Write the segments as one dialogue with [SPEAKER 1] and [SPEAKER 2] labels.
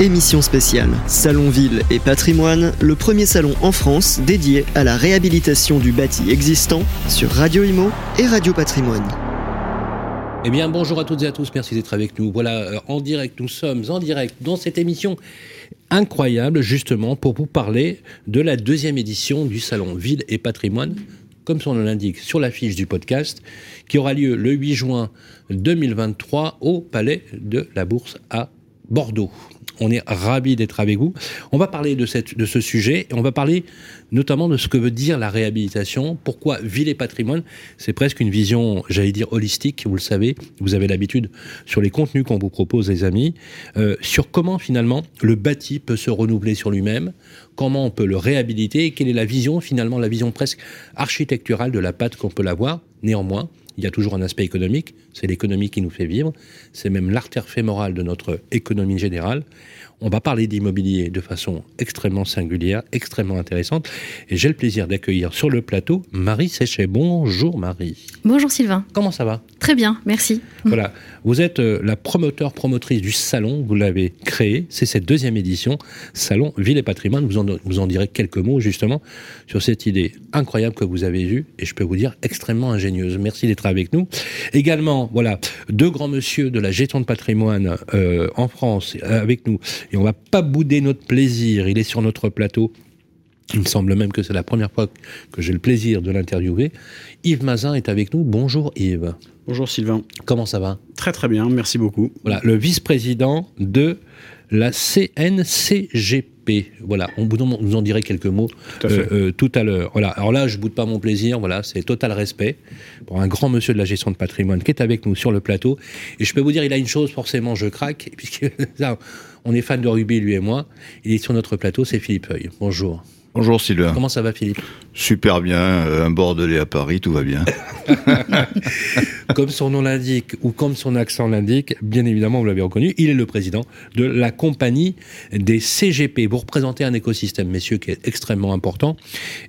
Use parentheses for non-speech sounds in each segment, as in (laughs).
[SPEAKER 1] Émission spéciale Salon Ville et Patrimoine, le premier salon en France dédié à la réhabilitation du bâti existant sur Radio Imo et Radio Patrimoine.
[SPEAKER 2] Eh bien, bonjour à toutes et à tous, merci d'être avec nous. Voilà, euh, en direct, nous sommes en direct dans cette émission incroyable, justement, pour vous parler de la deuxième édition du Salon Ville et Patrimoine, comme son nom l'indique sur l'affiche du podcast, qui aura lieu le 8 juin 2023 au Palais de la Bourse à Bordeaux. On est ravis d'être avec vous. On va parler de, cette, de ce sujet et on va parler notamment de ce que veut dire la réhabilitation. Pourquoi ville et patrimoine C'est presque une vision, j'allais dire, holistique, vous le savez. Vous avez l'habitude sur les contenus qu'on vous propose, les amis, euh, sur comment finalement le bâti peut se renouveler sur lui-même, comment on peut le réhabiliter et quelle est la vision, finalement, la vision presque architecturale de la pâte qu'on peut l'avoir. Néanmoins, il y a toujours un aspect économique, c'est l'économie qui nous fait vivre, c'est même l'artère fémorale de notre économie générale. On va parler d'immobilier de façon extrêmement singulière, extrêmement intéressante. Et j'ai le plaisir d'accueillir sur le plateau Marie Séchet. Bonjour Marie.
[SPEAKER 3] Bonjour Sylvain.
[SPEAKER 2] Comment ça va?
[SPEAKER 3] Très bien, merci.
[SPEAKER 2] Voilà, vous êtes euh, la promoteur, promotrice du salon, vous l'avez créé, c'est cette deuxième édition, Salon Ville et Patrimoine. Vous en, direz quelques mots justement sur cette idée incroyable que vous avez eue et je peux vous dire extrêmement ingénieuse. Merci d'être avec nous. Également, voilà, deux grands monsieur de la gestion de patrimoine euh, en France avec nous et on va pas bouder notre plaisir. Il est sur notre plateau. Il me semble même que c'est la première fois que j'ai le plaisir de l'interviewer. Yves Mazin est avec nous. Bonjour Yves.
[SPEAKER 4] Bonjour Sylvain.
[SPEAKER 2] Comment ça va?
[SPEAKER 4] Très très bien, merci beaucoup.
[SPEAKER 2] Voilà, le vice-président de la CNCGP. Voilà, on vous en dirait quelques mots
[SPEAKER 4] tout à,
[SPEAKER 2] euh, euh, tout à l'heure. Voilà, alors là, je boude pas mon plaisir. Voilà, c'est total respect pour un grand monsieur de la gestion de patrimoine qui est avec nous sur le plateau. Et je peux vous dire, il a une chose forcément, je craque, (laughs) puisque là, on est fan de rugby lui et moi. Il est sur notre plateau, c'est Philippe Heuil. Bonjour.
[SPEAKER 5] Bonjour Sylvain.
[SPEAKER 2] Comment ça va Philippe?
[SPEAKER 5] Super bien, euh, un Bordelais à Paris, tout va bien. (laughs)
[SPEAKER 2] comme son nom l'indique, ou comme son accent l'indique, bien évidemment, vous l'avez reconnu, il est le président de la compagnie des CGP. Vous représentez un écosystème, messieurs, qui est extrêmement important.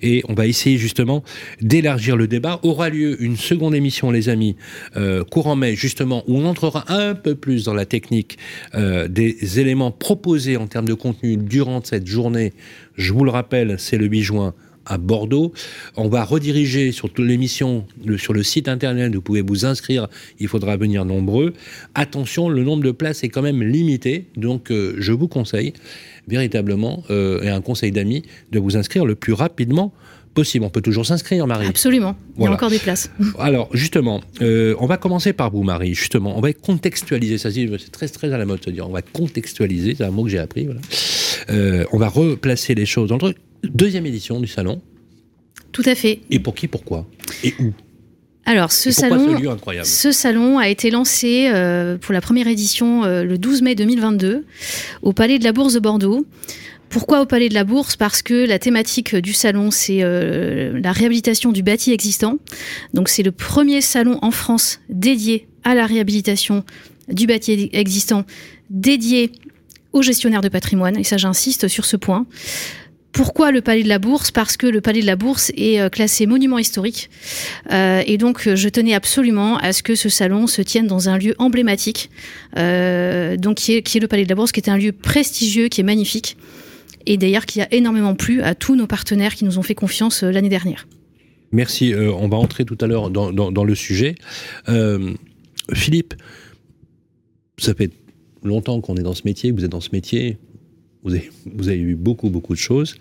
[SPEAKER 2] Et on va essayer justement d'élargir le débat. Aura lieu une seconde émission, les amis, euh, courant mai, justement, où on entrera un peu plus dans la technique euh, des éléments proposés en termes de contenu durant cette journée. Je vous le rappelle, c'est le 8 juin à Bordeaux. On va rediriger sur toute l'émission sur le site internet, vous pouvez vous inscrire, il faudra venir nombreux. Attention, le nombre de places est quand même limité, donc euh, je vous conseille véritablement, euh, et un conseil d'amis, de vous inscrire le plus rapidement possible. On peut toujours s'inscrire, Marie.
[SPEAKER 3] Absolument. Il y a encore des places. (laughs)
[SPEAKER 2] Alors, justement, euh, on va commencer par vous, Marie. Justement, on va contextualiser. Ça, c'est très, très à la mode de se dire. On va contextualiser. C'est un mot que j'ai appris. Voilà. Euh, on va replacer les choses dans le truc. Deuxième édition du salon.
[SPEAKER 3] Tout à fait.
[SPEAKER 2] Et pour qui, pourquoi? Et où?
[SPEAKER 3] Alors, ce salon, ce, salon a été lancé euh, pour la première édition euh, le 12 mai 2022 au Palais de la Bourse de Bordeaux. Pourquoi au Palais de la Bourse? Parce que la thématique du salon, c'est euh, la réhabilitation du bâti existant. Donc, c'est le premier salon en France dédié à la réhabilitation du bâti existant, dédié aux gestionnaires de patrimoine. Et ça, j'insiste sur ce point. Pourquoi le Palais de la Bourse? Parce que le Palais de la Bourse est euh, classé monument historique. Euh, et donc, je tenais absolument à ce que ce salon se tienne dans un lieu emblématique, euh, donc qui est, qui est le Palais de la Bourse, qui est un lieu prestigieux, qui est magnifique. Et d'ailleurs, qui a énormément plu à tous nos partenaires qui nous ont fait confiance l'année dernière.
[SPEAKER 2] Merci. on va entrer tout à l'heure dans, le sujet. Philippe, ça fait longtemps qu'on est dans ce métier, vous êtes dans ce métier, vous avez, vous eu beaucoup, beaucoup de choses.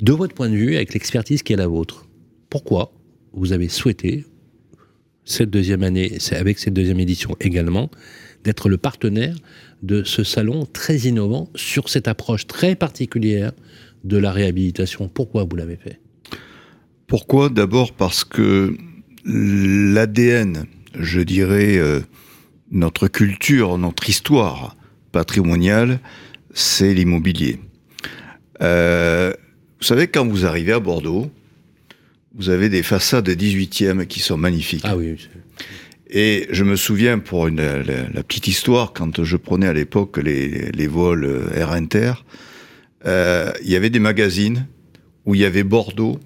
[SPEAKER 2] De votre point de vue, avec l'expertise qui est la vôtre, pourquoi vous avez souhaité, cette deuxième année, avec cette deuxième édition également, d'être le partenaire de ce salon très innovant sur cette approche très particulière de la réhabilitation Pourquoi vous l'avez fait?
[SPEAKER 5] Pourquoi? D'abord parce que l'ADN, je dirais, euh, notre culture, notre histoire patrimoniale, c'est l'immobilier. Euh, vous savez, quand vous arrivez à Bordeaux, vous avez des façades 18e qui sont magnifiques.
[SPEAKER 2] Ah oui.
[SPEAKER 5] Et je me souviens, pour une, la, petite histoire, quand je prenais à l'époque les, les, vols Air Inter, euh, il y avait des magazines où il y avait Bordeaux,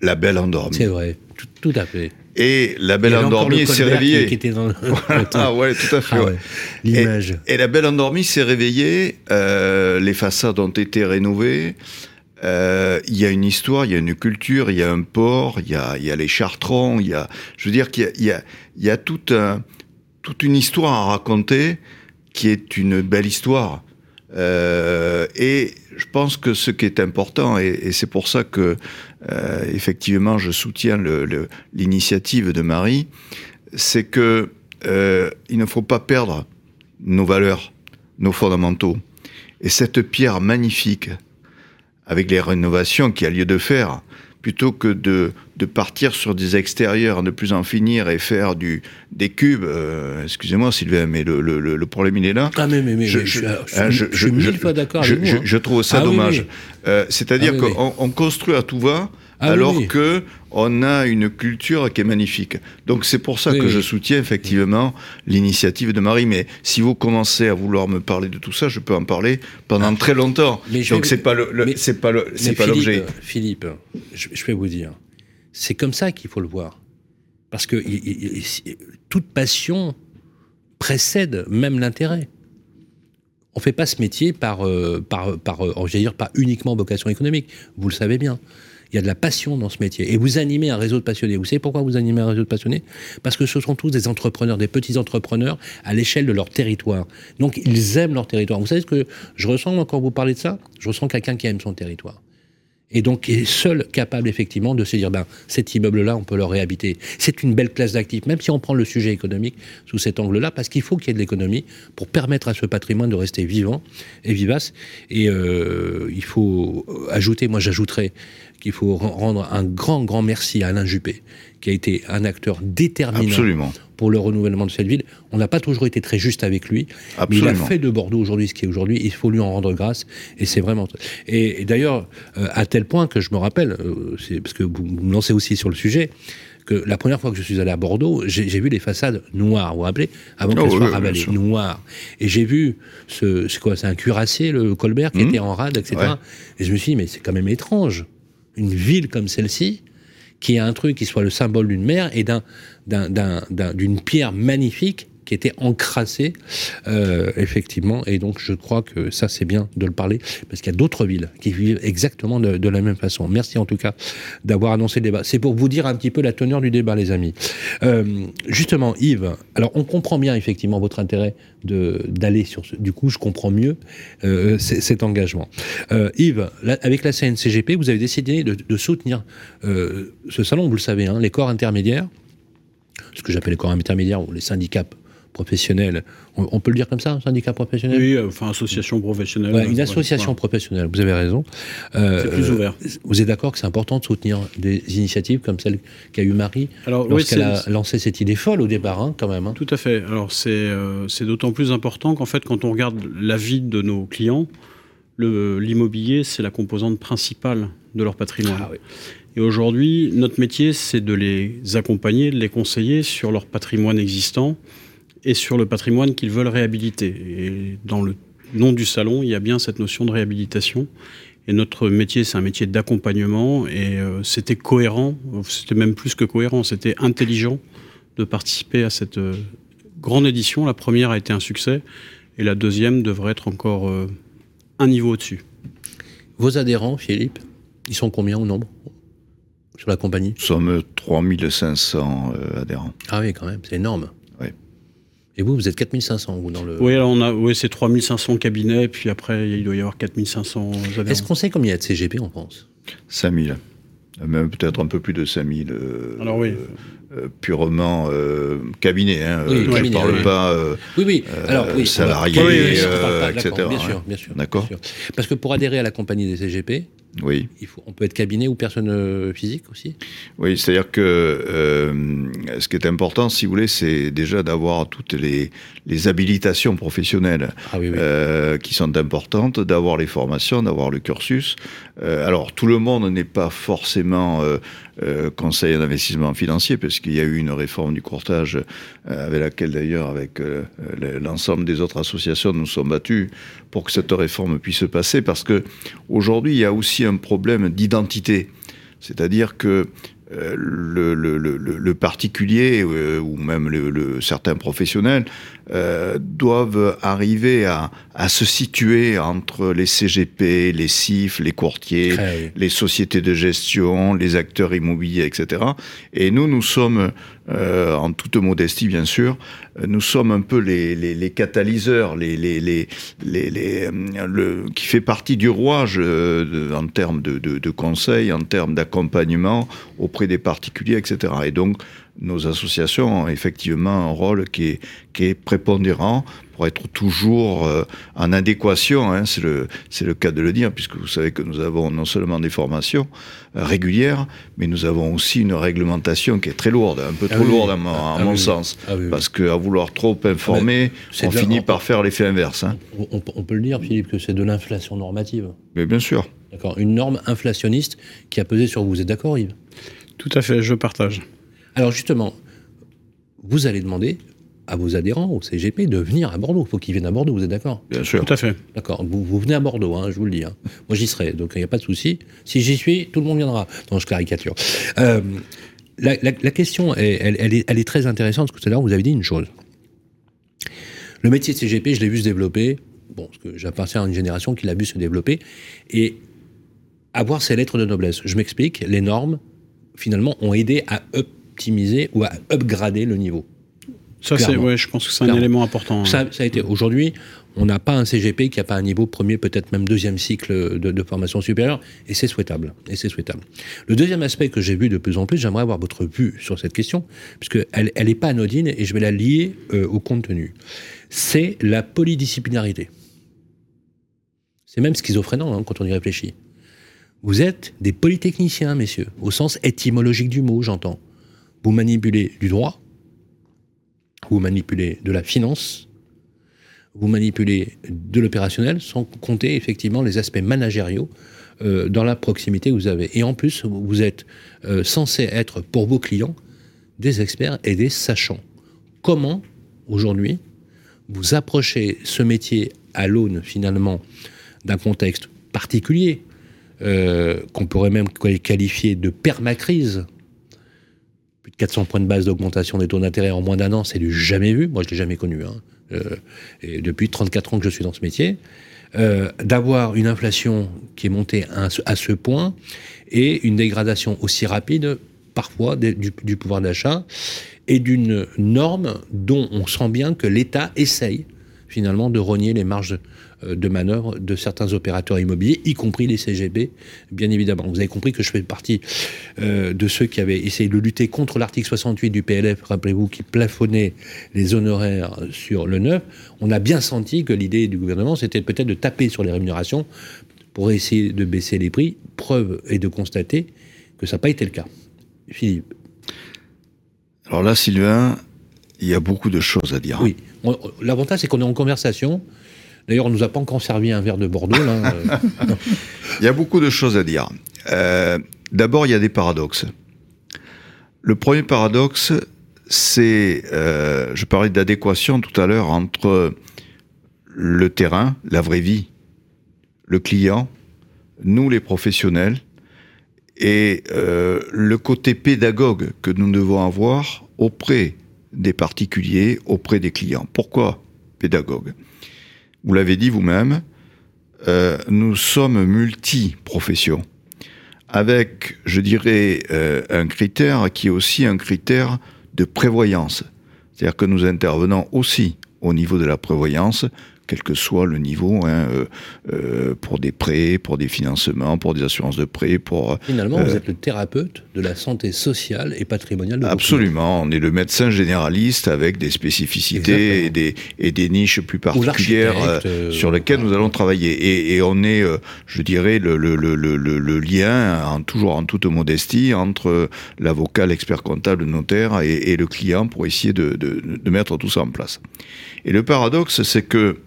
[SPEAKER 5] la belle endormie.
[SPEAKER 2] C'est vrai, tout, à fait.
[SPEAKER 5] Et la belle endormie s'est réveillée. (laughs) (laughs) ah ouais, tout à fait. Ah
[SPEAKER 2] L'image.
[SPEAKER 5] Et, la belle endormie s'est réveillée. Euh, les façades ont été rénovées. Euh, il y a une histoire, il y a une culture, il y a un port, il y a, les chartrons, il y a, je veux dire qu'il y a, y a, toute, un, toute une histoire à raconter qui est une belle histoire. Euh, et je pense que ce qui est important, et, c'est pour ça que euh, effectivement je soutiens l'initiative de Marie, c'est que il ne faut pas perdre nos valeurs, nos fondamentaux. Et cette pierre magnifique, avec les rénovations qu'il y a lieu de faire, plutôt que de, de partir sur des extérieurs, ne plus en finir et faire du, des cubes. Euh, excusez-moi, Sylvain, mais le, le, le, problème, il est là.
[SPEAKER 2] Ah, mais, mais, mais je, je, je, je, suis mille fois d'accord avec vous. Hein.
[SPEAKER 5] Je, trouve ça ah dommage. Euh, C'est-à-dire ah qu'on on construit à tout va, ah alors que on a une culture qui est magnifique. Donc c'est pour ça que je soutiens effectivement l'initiative de Marie. Mais si vous commencez à vouloir me parler de tout ça, je peux en parler pendant ah. très longtemps. Mais Donc c'est pas le, c'est pas le, c'est pas l'objet.
[SPEAKER 2] Philippe, je, vais vous dire, c'est comme ça qu'il faut le voir, parce que toute passion précède même l'intérêt. On fait pas ce métier par, euh, par, par, euh, dire, pas uniquement vocation économique. Vous le savez bien. Il y a de la passion dans ce métier. Et vous animez un réseau de passionnés. Vous savez pourquoi vous animez un réseau de passionnés? Parce que ce sont tous des entrepreneurs, des petits entrepreneurs à l'échelle de leur territoire. Donc ils aiment leur territoire. Vous savez ce que je ressens quand vous parlez de ça? Je ressens quelqu'un qui aime son territoire et donc est seul capable effectivement de se dire ben cet immeuble-là on peut le réhabiter. C'est une belle classe d'actifs, même si on prend le sujet économique sous cet angle-là, parce qu'il faut qu'il y ait de l'économie pour permettre à ce patrimoine de rester vivant et vivace. Et euh, il faut ajouter, moi j'ajouterais qu'il faut rendre un grand, grand merci à Alain Juppé, qui a été un acteur déterminant pour le renouvellement de cette ville. On n'a pas toujours été très juste avec lui, mais il a fait de Bordeaux aujourd'hui ce qui est aujourd'hui. Il faut lui en rendre grâce, et c'est vraiment. Et, d'ailleurs, euh, à tel point que je me rappelle, euh, c'est parce que vous me lancez aussi sur le sujet, que la première fois que je suis allé à Bordeaux, j'ai vu les façades noires, vous vous rappelez? Avant qu'elles oh, soient ravalées, noires. Et j'ai vu, ce, c'est quoi C'est un cuirassier, le Colbert, qui mmh. était en rade, etc. Et je me suis dit, mais c'est quand même étrange une ville comme celle-ci, qui a un truc qui soit le symbole d'une mer et d'une pierre magnifique qui était encrassée, euh, effectivement. Et donc, je crois que ça, c'est bien de le parler, parce qu'il y a d'autres villes qui vivent exactement de, la même façon. Merci en tout cas d'avoir annoncé le débat. C'est pour vous dire un petit peu la teneur du débat, les amis. Euh, justement, Yves, alors on comprend bien effectivement votre intérêt d'aller sur ce. Du coup, je comprends mieux euh, cet engagement. Yves, avec la CNCGP, vous avez décidé de, soutenir ce salon, vous le savez, hein, les corps intermédiaires, ce que j'appelle les corps intermédiaires ou les syndicats professionnels. On, peut le dire comme ça, un syndicat professionnel?
[SPEAKER 4] Oui, enfin association professionnelle.
[SPEAKER 2] une association professionnelle, vous avez raison.
[SPEAKER 4] c'est plus ouvert.
[SPEAKER 2] Vous êtes d'accord que c'est important de soutenir des initiatives comme celle qu'a eu Marie Alors, lorsqu'elle a lancé cette idée folle au départ, hein, quand même. Hein?
[SPEAKER 4] Tout à fait. Alors c'est d'autant plus important qu'en fait, quand on regarde la vie de nos clients, l'immobilier, c'est la composante principale de leur patrimoine. Ah Et aujourd'hui, notre métier, c'est de les accompagner, de les conseiller sur leur patrimoine existant et sur le patrimoine qu'ils veulent réhabiliter. Et dans le nom du salon, il y a bien cette notion de réhabilitation. Et notre métier, c'est un métier d'accompagnement. Et euh, c'était cohérent, c'était même plus que cohérent, c'était intelligent de participer à cette euh, grande édition. La première a été un succès. Et la deuxième devrait être encore euh, un niveau au-dessus.
[SPEAKER 2] Vos adhérents, Philippe, ils sont combien au nombre sur la compagnie?
[SPEAKER 5] Nous sommes 3500 adhérents.
[SPEAKER 2] Ah oui, quand même, c'est énorme. Et vous, vous êtes 4500 vous, dans le...
[SPEAKER 4] Oui, alors on a, oui c'est 3500 cabinets, puis après, il doit y avoir 4500 adhérents.
[SPEAKER 2] Est-ce qu'on sait combien il y a de CGP en France?
[SPEAKER 5] 5000. Même peut-être un peu plus de 5000. Euh, alors oui. Euh, purement euh, cabinet. Hein, oui, je ne parle pas
[SPEAKER 2] oui, oui. Alors, oui,
[SPEAKER 5] salarié, etc.
[SPEAKER 2] Bien sûr, bien sûr.
[SPEAKER 5] D'accord.
[SPEAKER 2] Parce que pour adhérer à la compagnie des CGP,
[SPEAKER 5] oui.
[SPEAKER 2] Il faut, on peut être cabinet ou personne euh, physique aussi
[SPEAKER 5] Oui, c'est-à-dire que euh, ce qui est important, si vous voulez, c'est déjà d'avoir toutes les, les habilitations professionnelles ah euh, qui sont importantes, d'avoir les formations, d'avoir le cursus. alors, tout le monde n'est pas forcément conseiller d'investissement financier, parce qu'il y a eu une réforme du courtage, avec laquelle d'ailleurs, avec l'ensemble des autres associations, nous sommes battus pour que cette réforme puisse se passer, parce que aujourd'hui, il y a aussi un problème d'identité. C'est-à-dire que euh, le, particulier euh, ou même certains professionnels euh, doivent arriver à, à, se situer entre les CGP, les CIF, les courtiers, les sociétés de gestion, les acteurs immobiliers, etc. Et nous, nous sommes, en toute modestie bien sûr, nous sommes un peu les, les, les catalyseurs, les, les, les, les le, qui fait partie du rouage en termes de, de, de conseils, en termes d'accompagnement auprès des particuliers, etc. Et donc, nos associations ont effectivement un rôle qui est, qui est prépondérant pour être toujours euh, en adéquation, hein, c'est le, le cas de le dire, puisque vous savez que nous avons non seulement des formations euh, régulières, mais nous avons aussi une réglementation qui est très lourde, un peu ah trop lourde à, mon, ah mon sens, ah parce qu'à vouloir trop informer, on finit par faire l'effet inverse. Hein.
[SPEAKER 2] On, on, peut le dire, Philippe, que c'est de l'inflation normative.
[SPEAKER 5] Mais bien sûr.
[SPEAKER 2] D'accord, une norme inflationniste qui a pesé sur vous. Vous êtes d'accord, Yves?
[SPEAKER 4] Tout à fait, je partage.
[SPEAKER 2] Alors justement, vous allez demander à vos adhérents au CGP de venir à Bordeaux. Il faut qu'ils viennent à Bordeaux, vous êtes d'accord?
[SPEAKER 5] Bien sûr.
[SPEAKER 4] Tout à fait.
[SPEAKER 2] D'accord. Vous, venez à Bordeaux, hein, je vous le dis. Hein. Moi, j'y serai, donc il n'y a pas de souci. Si j'y suis, tout le monde viendra. Non, je caricature. Euh, la, question, elle, est, elle, est, très intéressante, parce que tout à l'heure, vous avez dit une chose. Le métier de CGP, je l'ai vu se développer. Bon, parce que j'appartiens à une génération qui l'a vu se développer. Et avoir ces lettres de noblesse. Je m'explique, les normes, finalement, ont aidé à optimiser ou à upgrader le niveau.
[SPEAKER 4] Ça, c'est, ouais, je pense que c'est un élément important.
[SPEAKER 2] Ça, ça a été. Aujourd'hui, on n'a pas un CGP qui n'a pas un niveau premier, peut-être même deuxième cycle de, formation supérieure, et c'est souhaitable. Et c'est souhaitable. Le deuxième aspect que j'ai vu de plus en plus, j'aimerais avoir votre vue sur cette question, puisqu'elle n'est elle pas anodine, et je vais la lier euh, au contenu. C'est la polydisciplinarité. C'est même schizophrénant hein, quand on y réfléchit. Vous êtes des polytechniciens, messieurs, au sens étymologique du mot, j'entends. Vous manipulez du droit, vous manipulez de la finance, vous manipulez de l'opérationnel, sans compter effectivement les aspects managériaux euh, dans la proximité que vous avez. Et en plus, vous êtes euh, censé être pour vos clients des experts et des sachants. Comment, aujourd'hui, vous approchez ce métier à l'aune finalement d'un contexte particulier euh, qu'on pourrait même qualifier de permacrise. Plus de 400 points de base d'augmentation des taux d'intérêt en moins d'un an, c'est du jamais vu. Moi, je l'ai jamais connu. Hein. Euh, et depuis 34 ans que je suis dans ce métier, euh, d'avoir une inflation qui est montée à, ce point et une dégradation aussi rapide, parfois, du, du pouvoir d'achat et d'une norme dont on sent bien que l'État essaye finalement de rogner les marges de manœuvre de certains opérateurs immobiliers, y compris les CGB, bien évidemment. Vous avez compris que je fais partie euh, de ceux qui avaient essayé de lutter contre l'article 68 du PLF, rappelez-vous, qui plafonnait les honoraires sur le neuf. On a bien senti que l'idée du gouvernement, c'était peut-être de taper sur les rémunérations pour essayer de baisser les prix. Preuve est de constater que ça n'a pas été le cas. Philippe.
[SPEAKER 5] Alors là, Sylvain, il y a beaucoup de choses à dire.
[SPEAKER 2] Oui. L'avantage, c'est qu'on est en conversation. D'ailleurs, on ne nous a pas encore servi un verre de Bordeaux. Là. (laughs)
[SPEAKER 5] il y a beaucoup de choses à dire. Euh, d'abord, il y a des paradoxes. Le premier paradoxe, c'est, euh, je parlais d'adéquation tout à l'heure entre le terrain, la vraie vie, le client, nous les professionnels, et euh, le côté pédagogue que nous devons avoir auprès des particuliers, auprès des clients. Pourquoi pédagogue? Vous l'avez dit vous-même, euh, nous sommes multi-professions, avec, je dirais, euh, un critère qui est aussi un critère de prévoyance. C'est-à-dire que nous intervenons aussi au niveau de la prévoyance, quel que soit le niveau, hein, euh, euh, pour des prêts, pour des financements, pour des assurances de prêts, pour...
[SPEAKER 2] Finalement, vous euh, êtes le thérapeute de la santé sociale et patrimoniale de
[SPEAKER 5] Absolument, on est le médecin généraliste avec des spécificités et des, et des niches plus particulières sur lesquelles nous allons travailler. Et, et on est, je dirais, le, le, le, le lien, en, toujours en toute modestie, entre l'avocat, l'expert comptable, le notaire et, et, le client pour essayer de, de, de mettre tout ça en place. Et le paradoxe, c'est que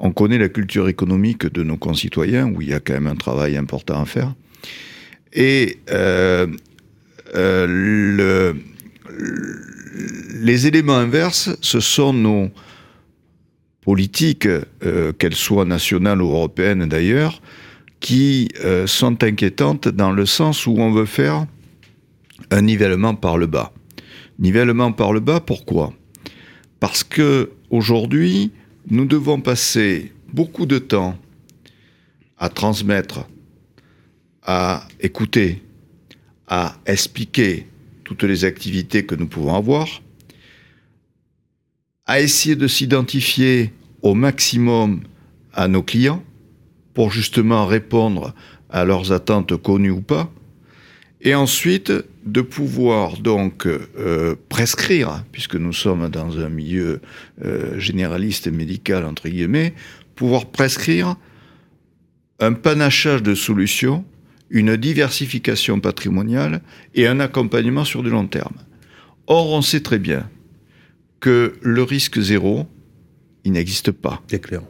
[SPEAKER 5] on connaît la culture économique de nos concitoyens, où il y a quand même un travail important à faire. Et euh, euh, le, les éléments inverses, ce sont nos politiques, euh, qu'elles soient nationales ou européennes d'ailleurs, qui sont inquiétantes dans le sens où on veut faire un nivellement par le bas. Nivellement par le bas, pourquoi? Parce que aujourd'hui, nous devons passer beaucoup de temps à transmettre, à écouter, à expliquer toutes les activités que nous pouvons avoir, à essayer de s'identifier au maximum à nos clients pour justement répondre à leurs attentes connues ou pas, et ensuite de pouvoir donc euh, prescrire, puisque nous sommes dans un milieu euh, généraliste et médical entre guillemets, pouvoir prescrire un panachage de solutions, une diversification patrimoniale et un accompagnement sur du long terme. Or, on sait très bien que le risque zéro, il n'existe pas.
[SPEAKER 2] C'est clair.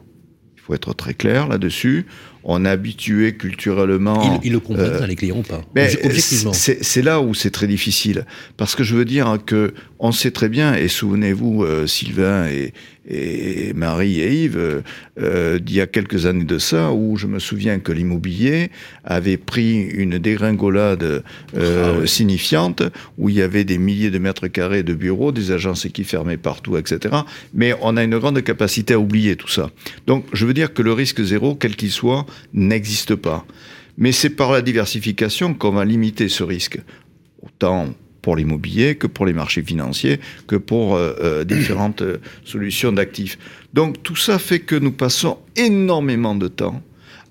[SPEAKER 5] Il faut être très clair là-dessus on est habitué culturellement.
[SPEAKER 2] Ils, le comprennent, euh, les clients ou pas
[SPEAKER 5] Objectivement. C'est là où c'est très difficile. Parce que je veux dire que on sait très bien, et souvenez-vous, euh, Sylvain et, et, Marie et Yves, euh, d'il y a quelques années de ça, où je me souviens que l'immobilier avait pris une dégringolade euh, ah signifiante, où il y avait des milliers de mètres carrés de bureaux, des agences qui fermaient partout, etc. Mais on a une grande capacité à oublier tout ça. Donc, je veux dire que le risque zéro, quel qu'il soit, n'existe pas. Mais c'est par la diversification qu'on va limiter ce risque. Autant pour l'immobilier que pour les marchés financiers, que pour euh, euh, différentes euh, solutions d'actifs. Donc tout ça fait que nous passons énormément de temps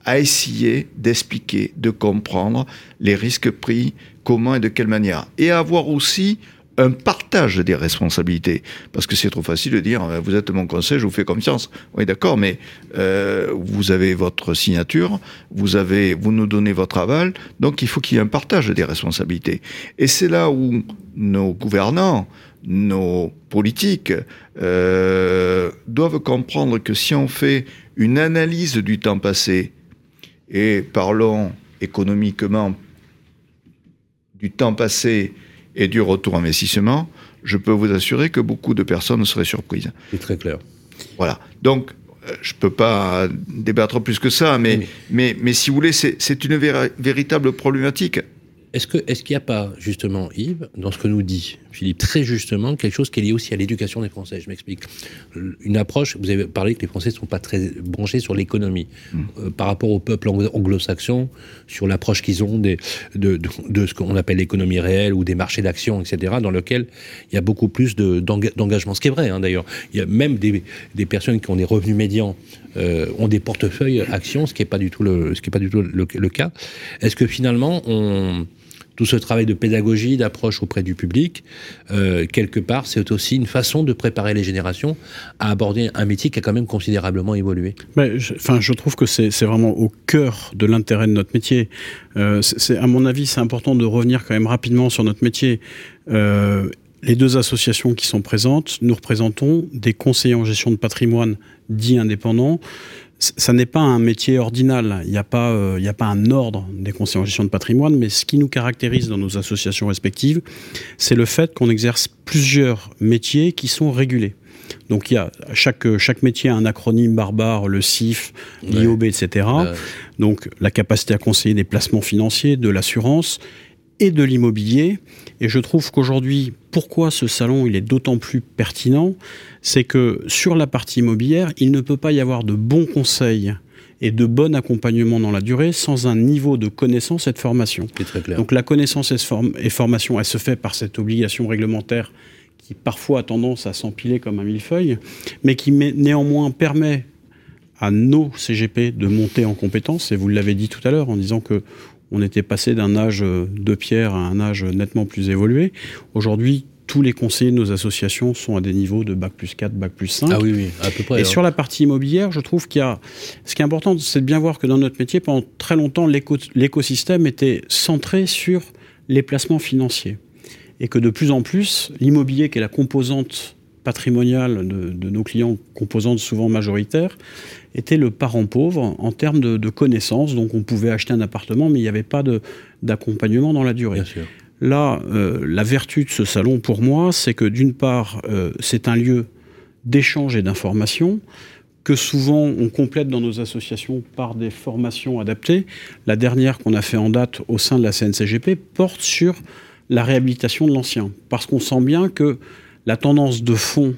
[SPEAKER 5] à essayer d'expliquer, de comprendre les risques pris, comment et de quelle manière. Et à avoir aussi un partage des responsabilités. Parce que c'est trop facile de dire, vous êtes mon conseil, je vous fais confiance. Oui, d'accord, mais euh, vous avez votre signature, vous, avez, vous nous donnez votre aval, donc il faut qu'il y ait un partage des responsabilités. Et c'est là où nos gouvernants, nos politiques euh, doivent comprendre que si on fait une analyse du temps passé, et parlons économiquement du temps passé et du retour investissement, je peux vous assurer que beaucoup de personnes seraient surprises.
[SPEAKER 2] C'est très clair.
[SPEAKER 5] Voilà. Donc, euh, je ne peux pas débattre plus que ça, mais, mais, mais, si vous voulez, c'est une véritable problématique.
[SPEAKER 2] Est-ce qu'il est n'y a pas, justement, Yves, dans ce que nous dit Philippe, très justement, quelque chose qui est lié aussi à l'éducation des Français Je m'explique. Une approche, vous avez parlé que les Français ne sont pas très branchés sur l'économie. Hmm. Euh, par rapport au peuple anglo-saxon, sur l'approche qu'ils ont des, de, de, ce qu'on appelle l'économie réelle ou des marchés d'action, etc., dans lequel il y a beaucoup plus d'engagement. ce qui est vrai, hein, d'ailleurs. Il y a même des, des, personnes qui ont des revenus médians, euh, ont des portefeuilles actions, ce qui n'est pas du tout le, ce qui est pas du tout le, le cas. Est-ce que finalement, on tout ce travail de pédagogie, d'approche auprès du public, euh, quelque part, c'est aussi une façon de préparer les générations à aborder un métier qui a quand même considérablement évolué.
[SPEAKER 4] Je, enfin, je trouve que c'est vraiment au cœur de l'intérêt de notre métier. Euh, à mon avis, c'est important de revenir quand même rapidement sur notre métier. Euh, les deux associations qui sont présentes, nous représentons des conseillers en gestion de patrimoine dits indépendants ça n'est pas un métier ordinal. Il n'y a, pas, euh, il a pas un ordre des conseillers en gestion de patrimoine, mais ce qui nous caractérise dans nos associations respectives, c'est le fait qu'on exerce plusieurs métiers qui sont régulés. Donc il y a chaque, chaque métier a un acronyme barbare, le CIF, l'IOB, etc. Donc la capacité à conseiller des placements financiers, de l'assurance et de l'immobilier. Et je trouve qu'aujourd'hui, pourquoi ce salon il est d'autant plus pertinent, c'est que sur la partie immobilière, il ne peut pas y avoir de bons conseils et de bon accompagnement dans la durée sans un niveau de connaissance et de formation.
[SPEAKER 2] Très clair.
[SPEAKER 4] Donc la connaissance et, formation, elle se fait par cette obligation réglementaire qui parfois a tendance à s'empiler comme un millefeuille, mais qui néanmoins permet à nos CGP de monter en compétences. Et vous l'avez dit tout à l'heure en disant que on était passé d'un âge de pierre à un âge nettement plus évolué. Aujourd'hui, tous les conseillers de nos associations sont à des niveaux de bac plus 4, bac plus 5.
[SPEAKER 2] Ah oui, oui, à peu près.
[SPEAKER 4] Et hein. sur la partie immobilière, je trouve qu'il y a. Ce qui est important, c'est de bien voir que dans notre métier, pendant très longtemps, l'écosystème était centré sur les placements financiers. Et que de plus en plus, l'immobilier, qui est la composante patrimoniale de, nos clients, composante souvent majoritaire, était le parent pauvre en termes de, connaissances. Donc on pouvait acheter un appartement, mais il n'y avait pas d'accompagnement dans la durée.
[SPEAKER 2] Bien sûr.
[SPEAKER 4] Là, euh, la vertu de ce salon, pour moi, c'est que d'une part, euh, c'est un lieu d'échange et d'information que souvent on complète dans nos associations par des formations adaptées. La dernière qu'on a fait en date au sein de la CNCGP porte sur la réhabilitation de l'ancien. Parce qu'on sent bien que la tendance de fond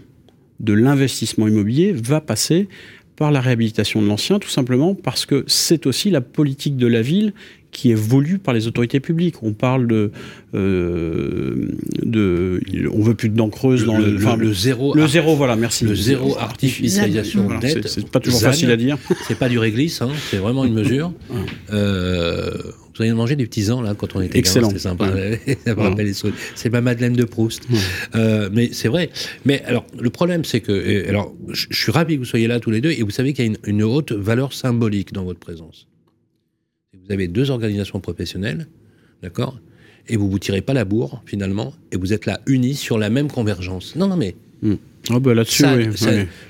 [SPEAKER 4] de l'investissement immobilier va passer par la réhabilitation de l'ancien, tout simplement parce que c'est aussi la politique de la ville qui est voulu par les autorités publiques. On parle de, euh, de on veut plus de dents creuses dans le,
[SPEAKER 2] le, zéro.
[SPEAKER 4] Le zéro, voilà, merci.
[SPEAKER 2] Le zéro artificialisation
[SPEAKER 4] C'est pas toujours facile à dire.
[SPEAKER 2] C'est pas du réglisse, hein, c'est vraiment une mesure. (laughs) euh, vous avez mangé des petits ans là quand on était
[SPEAKER 4] Excellent.
[SPEAKER 2] C'était sympa. (laughs) c'est ma Madeleine de Proust. Euh, mais c'est vrai. Mais alors le problème c'est que alors je suis ravi que vous soyez là tous les deux et vous savez qu'il y a une, une haute valeur symbolique dans votre présence vous avez deux organisations professionnelles, d'accord Et vous vous tirez pas la bourre, finalement, et vous êtes là unis sur la même convergence. Non, non, mais.
[SPEAKER 4] Ah bah là-dessus, oui,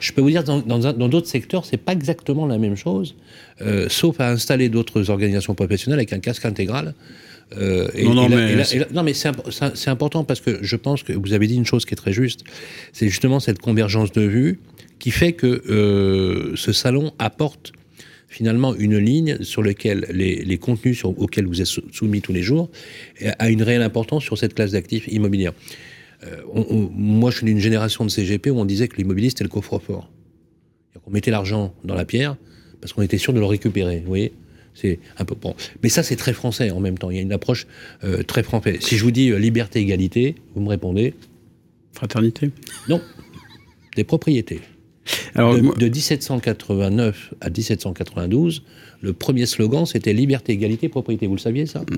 [SPEAKER 2] Je peux vous dire, dans d'autres dans, d'autres secteurs, c'est pas exactement la même chose, euh, sauf à installer d'autres organisations professionnelles avec un casque intégral.
[SPEAKER 4] Euh, non, non, mais,
[SPEAKER 2] non, mais c'est important parce que je pense que vous avez dit une chose qui est très juste. C'est justement cette convergence de vues qui fait que euh, ce salon apporte finalement une ligne sur laquelle les, contenus auxquels vous êtes soumis tous les jours a une réelle importance sur cette classe d'actifs immobiliers. Euh, moi, je suis d'une génération de CGP où on disait que l'immobilier, c'était le coffre-fort. On mettait l'argent dans la pierre parce qu'on était sûr de le récupérer. Vous voyez c'est un peu bon. Mais ça, c'est très français en même temps. Il y a une approche euh, très française. Si je vous dis euh, liberté, égalité, vous me répondez
[SPEAKER 4] Fraternité?
[SPEAKER 2] Non. Des propriétés. Alors, de, 1789 à 1792, le premier slogan, c'était liberté, égalité, propriété. Vous le saviez, ça? Mm.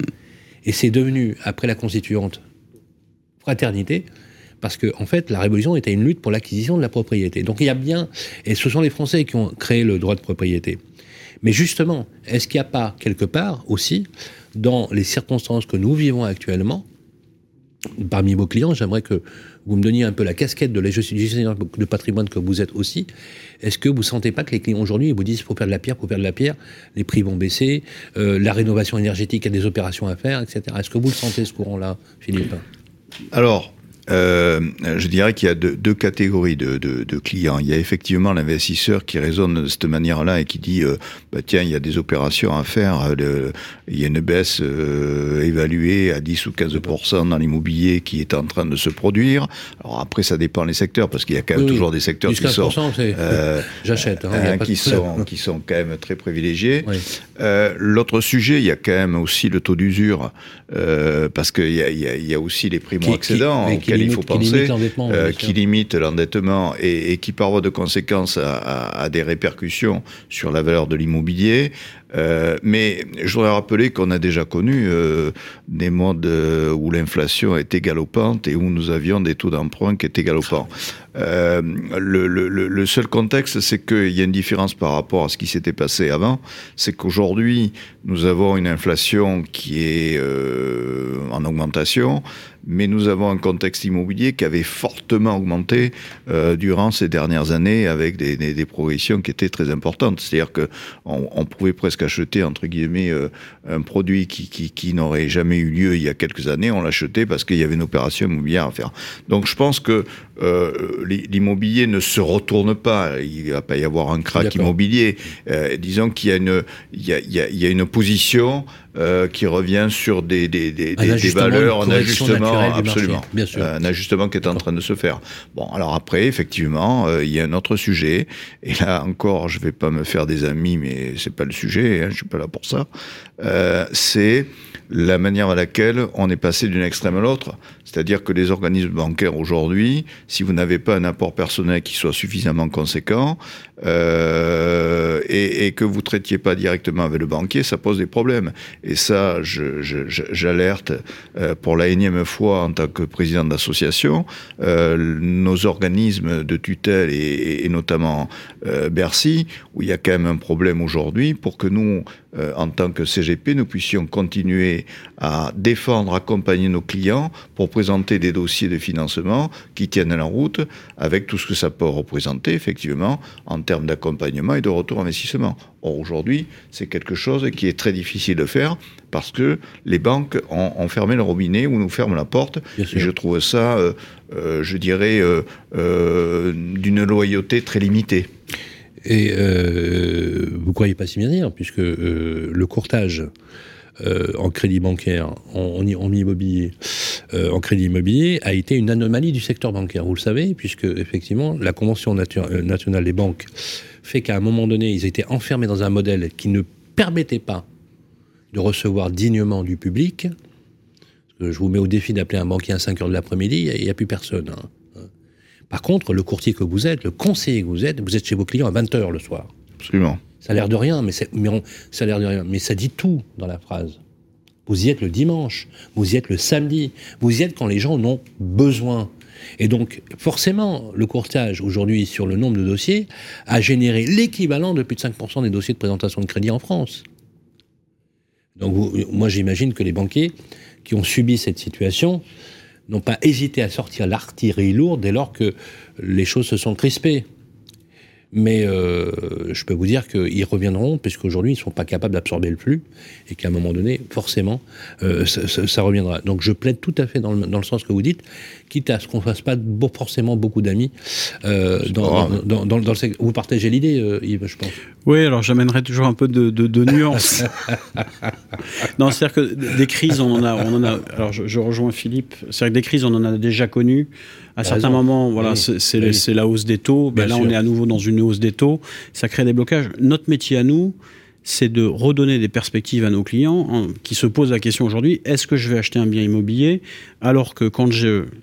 [SPEAKER 2] Et c'est devenu, après la constituante, fraternité, parce que, en fait, la Révolution était une lutte pour l'acquisition de la propriété. Donc il y a bien, et ce sont les Français qui ont créé le droit de propriété. Mais justement, est-ce qu'il n'y a pas, quelque part aussi, dans les circonstances que nous vivons actuellement, parmi vos clients, j'aimerais que vous me donniez un peu la casquette de la gestionnaire de patrimoine que vous êtes aussi. Est-ce que vous ne sentez pas que les clients aujourd'hui vous disent faut faire de la pierre, faut faire de la pierre, les prix vont baisser, euh, la rénovation énergétique a des opérations à faire, etc. Est-ce que vous le sentez ce courant-là, Philippe?
[SPEAKER 5] Alors, euh, je dirais qu'il y a deux, catégories de, clients. Il y a effectivement l'investisseur qui raisonne de cette manière-là et qui dit euh, bah, tiens, il y a des opérations à faire, euh, il y a une baisse évaluée à 10 ou 15 dans l'immobilier qui est en train de se produire. Alors après, ça dépend des secteurs parce qu'il y a quand même toujours des secteurs qui sont (laughs)
[SPEAKER 2] j'achète, hein,
[SPEAKER 5] qui sont qui sont quand même très privilégiés. L'autre sujet, il y a quand même aussi le taux d'usure parce qu'il y a, y, y a, aussi les primo accédants il faut penser, euh, qui limite l'endettement et, et, qui par voie de conséquence a, a, a, des répercussions sur la valeur de l'immobilier. Euh, mais je voudrais rappeler qu'on a déjà connu euh, des modes euh, où l'inflation était galopante et où nous avions des taux d'emprunt qui étaient galopants. Euh, le, le, le, seul contexte, c'est qu'il y a une différence par rapport à ce qui s'était passé avant. C'est qu'aujourd'hui, nous avons une inflation qui est euh, en augmentation, mais nous avons un contexte immobilier qui avait fortement augmenté euh, durant ces dernières années avec des, des, des, progressions qui étaient très importantes. C'est-à-dire que on, pouvait presque acheter entre guillemets euh, un produit qui, qui, qui n'aurait jamais eu lieu il y a quelques années, on l'achetait parce qu'il y avait une opération immobilière à faire. Donc je pense que euh, l'immobilier ne se retourne pas. Il va pas y avoir un crack immobilier. Euh, disons qu'il y a une, il y a, il y a, une position euh, qui revient sur des, des, des, des valeurs, un ajustement, absolument, bien sûr. un ajustement qui est en train de se faire. Bon, alors après, effectivement, il y a un autre sujet. Et là encore, je vais pas me faire des amis, mais c'est pas le sujet. Hein, je suis pas là pour ça. c'est la manière à laquelle on est passé d'une extrême à l'autre. C'est-à-dire que les organismes bancaires aujourd'hui, si vous n'avez pas un apport personnel qui soit suffisamment conséquent euh, et, que vous traitiez pas directement avec le banquier, ça pose des problèmes. Et ça, j'alerte euh, pour la énième fois en tant que président d'association, euh, nos organismes de tutelle et, notamment Bercy, où il y a quand même un problème aujourd'hui pour que nous, en tant que CGP, nous puissions continuer à défendre, accompagner nos clients pour présenter des dossiers de financement qui tiennent la route avec tout ce que ça peut représenter effectivement en termes d'accompagnement et de retour investissement. Or aujourd'hui, c'est quelque chose qui est très difficile de faire parce que les banques ont, fermé le robinet ou nous ferment la porte. Et je trouve ça, euh, euh, je dirais, euh, d'une loyauté très limitée.
[SPEAKER 2] Et vous croyez pas si bien dire, puisque le courtage en crédit bancaire, en, immobilier, en crédit immobilier, a été une anomalie du secteur bancaire. Vous le savez, puisque effectivement, la Convention nationale des banques fait qu'à un moment donné, ils étaient enfermés dans un modèle qui ne permettait pas de recevoir dignement du public. Je vous mets au défi d'appeler un banquier à 5 heures de l'après-midi, il n'y a plus personne. Hein. Par contre, le courtier que vous êtes, le conseiller que vous êtes, vous êtes chez vos clients à 20 heures le soir. Ça a l'air de rien, mais, mais ça a l'air de rien, mais ça dit tout dans la phrase. Vous y êtes le dimanche, vous y êtes le samedi, vous y êtes quand les gens en ont besoin. Et donc, forcément, le courtage aujourd'hui sur le nombre de dossiers a généré l'équivalent de plus de 5% des dossiers de présentation de crédit en France. Donc, moi, j'imagine que les banquiers qui ont subi cette situation n'ont pas hésité à sortir l'artillerie lourde dès lors que les choses se sont crispées. Mais euh, je peux vous dire qu'ils reviendront, puisqu'aujourd'hui, ils ne sont pas capables d'absorber le flux, et qu'à un moment donné, forcément, euh, ça, reviendra. Donc je plaide tout à fait dans le, sens que vous dites, quitte à ce qu'on ne fasse pas forcément beaucoup d'amis euh, dans, dans, le secteur. Vous partagez l'idée, Yves, je pense.
[SPEAKER 4] Oui, alors j'amènerai toujours un peu de, de, nuance. (laughs) non, c'est-à-dire que des crises, on en a. On en a alors je, je rejoins Philippe, c'est-à-dire que des crises, on en a déjà connues. À certains moments, voilà, c'est la hausse des taux. Ben là, on est à nouveau dans une hausse des taux. Ça crée des blocages. Notre métier à nous, c'est de redonner des perspectives à nos clients hein, qui se posent la question aujourd'hui est-ce que je vais acheter un bien immobilier alors que quand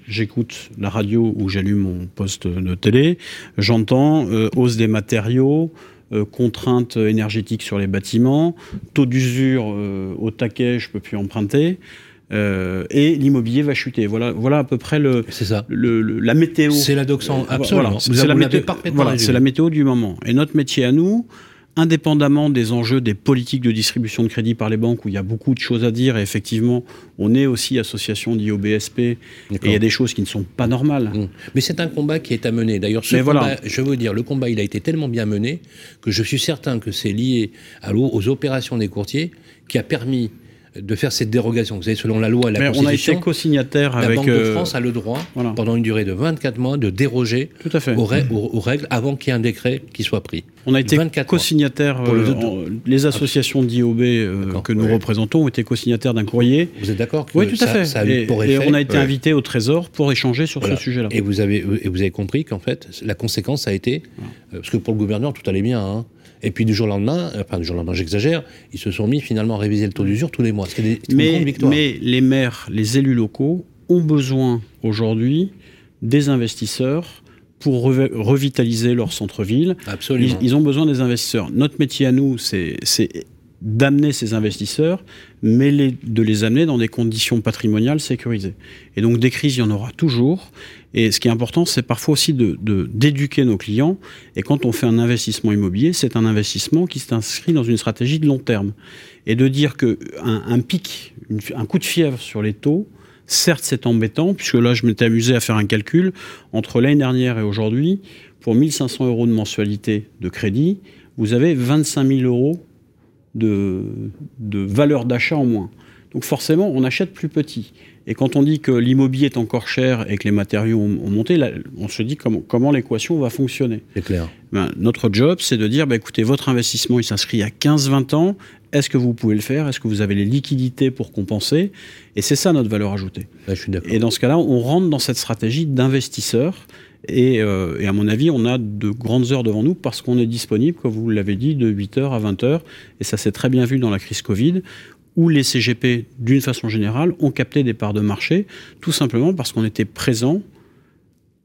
[SPEAKER 4] j'écoute la radio ou j'allume mon poste de télé, j'entends euh, hausse des matériaux, euh, contraintes énergétiques sur les bâtiments, taux d'usure euh, au taquet, je peux plus emprunter. Euh, et l'immobilier va chuter. Voilà, voilà à peu près le,
[SPEAKER 2] ça.
[SPEAKER 4] Le, la météo.
[SPEAKER 2] C'est la doxan, absolument.
[SPEAKER 4] c'est la, météo, voilà, la météo du moment. Et notre métier à nous, indépendamment des enjeux des politiques de distribution de crédit par les banques, où il y a beaucoup de choses à dire, et effectivement, on est aussi association d'IOBSP, et il y a des choses qui ne sont pas normales. Mmh.
[SPEAKER 2] Mais c'est un combat qui est à mener. D'ailleurs, ce combat, je veux dire, le combat, il a été tellement bien mené que je suis certain que c'est lié à aux opérations des courtiers qui a permis de faire cette dérogation. Vous savez, selon la loi et la Constitution,
[SPEAKER 4] on a été co-signataire
[SPEAKER 2] avec...
[SPEAKER 4] La
[SPEAKER 2] Banque de euh, France a le droit, pendant une durée de 24 mois, de déroger Aux, règles avant qu'il y ait un décret qui soit pris.
[SPEAKER 4] On a été co-signataire, euh, les associations d'IOB euh, que nous représentons ont été co-signataires d'un courrier.
[SPEAKER 2] Vous êtes d'accord
[SPEAKER 4] Oui, tout à fait. et, on a été invité au Trésor pour échanger sur ce sujet-là.
[SPEAKER 2] Et vous avez, et vous avez compris qu'en fait, la conséquence a été, parce que pour le gouverneur, tout allait bien, hein, et puis du jour au lendemain, enfin du jour au lendemain, j'exagère, ils se sont mis finalement à réviser le taux d'usure tous les mois.
[SPEAKER 4] Mais, mais les maires, les élus locaux ont besoin aujourd'hui des investisseurs pour revitaliser leur centre-ville.
[SPEAKER 2] Absolument.
[SPEAKER 4] Ils, ont besoin des investisseurs. Notre métier à nous, c'est d'amener ces investisseurs, mais de les amener dans des conditions patrimoniales sécurisées. Et donc des crises, il y en aura toujours. Et ce qui est important, c'est parfois aussi d'éduquer nos clients. Et quand on fait un investissement immobilier, c'est un investissement qui s'inscrit dans une stratégie de long terme. Et de dire qu'un un pic, un coup de fièvre sur les taux, certes c'est embêtant, puisque là je m'étais amusé à faire un calcul, entre l'année dernière et aujourd'hui, pour 1500 euros de mensualité de crédit, vous avez 25 000 euros de, de valeur d'achat en moins. Donc forcément, on achète plus petit. Et quand on dit que l'immobilier est encore cher et que les matériaux ont, monté, on se dit comment, comment l'équation va fonctionner.
[SPEAKER 2] C'est clair.
[SPEAKER 4] Ben, notre job, c'est de dire, ben, écoutez, votre investissement, il s'inscrit à 15-20 ans. Est-ce que vous pouvez le faire? Est-ce que vous avez les liquidités pour compenser? Et c'est ça notre valeur ajoutée.
[SPEAKER 2] je suis
[SPEAKER 4] et dans ce cas-là, on rentre dans cette stratégie d'investisseur. Et, euh, et, à mon avis, on a de grandes heures devant nous parce qu'on est disponible, comme vous l'avez dit, de 8h à 20h. Et ça s'est très bien vu dans la crise Covid où les CGP, d'une façon générale, ont capté des parts de marché, tout simplement parce qu'on était présent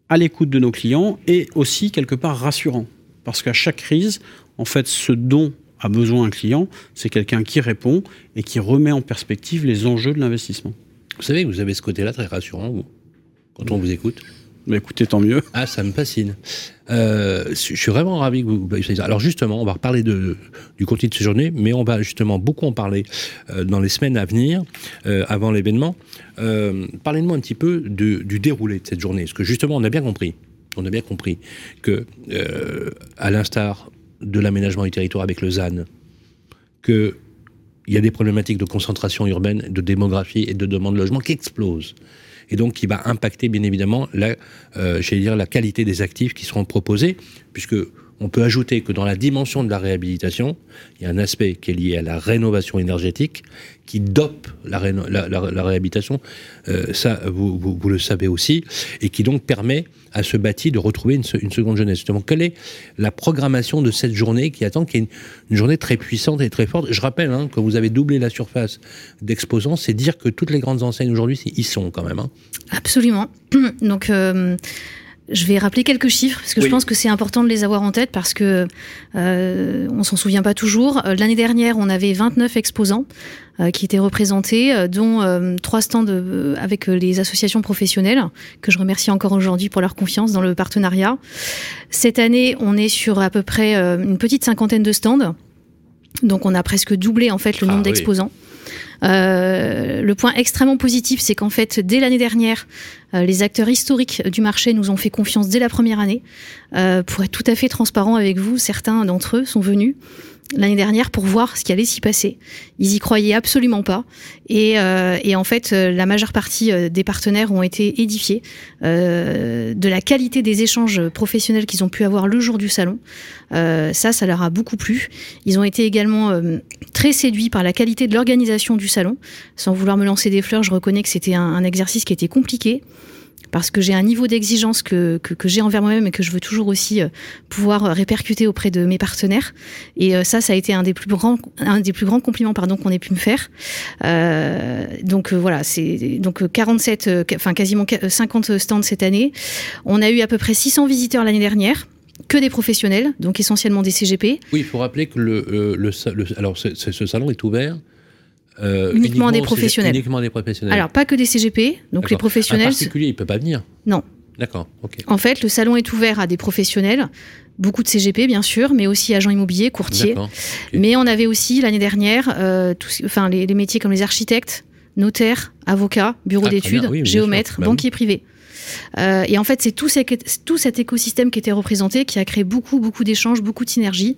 [SPEAKER 4] à l'écoute de nos clients et aussi quelque part rassurant. Parce qu'à chaque crise, en fait, ce dont a besoin un client, c'est quelqu'un qui répond et qui remet en perspective les enjeux de l'investissement.
[SPEAKER 2] Vous savez vous avez ce côté-là très rassurant, vous, quand on vous écoute?
[SPEAKER 4] Mais écoutez, tant mieux.
[SPEAKER 2] Ah, ça me fascine. Euh, je suis vraiment ravi que vous. Alors justement, on va reparler du contenu de ces journées, mais on va justement beaucoup en parler euh, dans les semaines à venir, euh, avant l'événement. Parlez-moi un petit peu du déroulé de cette journée, parce que justement, on a bien compris, on a bien compris que, à l'instar de l'aménagement du territoire avec le ZAN, que il y a des problématiques de concentration urbaine, de démographie et de demande de logement qui explosent et donc qui va impacter bien évidemment la, euh, dire, la qualité des actifs qui seront proposés, puisque on peut ajouter que dans la dimension de la réhabilitation, il y a un aspect qui est lié à la rénovation énergétique, qui dope la, réhabilitation, euh, ça vous, le savez aussi, et qui donc permet à ce bâti de retrouver une, seconde jeunesse. Justement, quelle est la programmation de cette journée qui attend, qui est une, journée très puissante et très forte? Je rappelle hein, que vous avez doublé la surface d'exposants, c'est dire que toutes les grandes enseignes aujourd'hui y sont quand même. Hein.
[SPEAKER 3] Absolument. (clears throat) Donc... Euh, je vais rappeler quelques chiffres parce que je pense que c'est important de les avoir en tête parce que euh, on s'en souvient pas toujours. Euh, l'année dernière, on avait 29 exposants euh, qui étaient représentés, euh, dont trois stands avec les associations professionnelles que je remercie encore aujourd'hui pour leur confiance dans le partenariat. Cette année, on est sur à peu près une petite cinquantaine de stands. Donc on a presque doublé en fait le nombre ah d'exposants. Euh, le point extrêmement positif, c'est qu'en fait, dès l'année dernière, euh, les acteurs historiques du marché nous ont fait confiance dès la première année. Euh, pour être tout à fait transparent avec vous, certains d'entre eux sont venus l'année dernière pour voir ce qui allait s'y passer. Ils y croyaient absolument pas. Et, euh, et en fait, euh, la majeure partie euh, des partenaires ont été édifiés euh, de la qualité des échanges professionnels qu'ils ont pu avoir le jour du salon. Euh, ça, ça leur a beaucoup plu. Ils ont été également euh, très séduits par la qualité de l'organisation du salon. Sans vouloir me lancer des fleurs, je reconnais que c'était un, un exercice qui était compliqué parce que j'ai un niveau d'exigence que, que, j'ai envers moi-même et que je veux toujours aussi euh, pouvoir répercuter auprès de mes partenaires. Et euh, ça, ça a été un des plus grands, un des plus grands compliments pardon qu'on ait pu me faire. Euh, donc voilà, c'est donc 47, enfin quasiment 50 stands cette année. On a eu à peu près 600 visiteurs l'année dernière que des professionnels, donc essentiellement des CGP.
[SPEAKER 2] Oui, il faut rappeler que le, le, alors ce salon est ouvert
[SPEAKER 3] euh, uniquement, des professionnels.
[SPEAKER 2] Uniquement des professionnels.
[SPEAKER 3] Alors, pas que des CGP, donc les professionnels. Un
[SPEAKER 2] particulier, il peut pas venir
[SPEAKER 3] Non.
[SPEAKER 2] D'accord, ok.
[SPEAKER 3] En fait, le salon est ouvert à des professionnels, beaucoup de CGP bien sûr, mais aussi agents immobiliers, courtiers. Mais on avait aussi l'année dernière, euh, enfin, les, métiers comme les architectes, notaires, avocats, bureaux ah, d'études, géomètres, bah banquiers privés. Euh, et en fait, c'est tout, tout, cet écosystème qui était représenté qui a créé beaucoup, beaucoup d'échanges, beaucoup de synergies.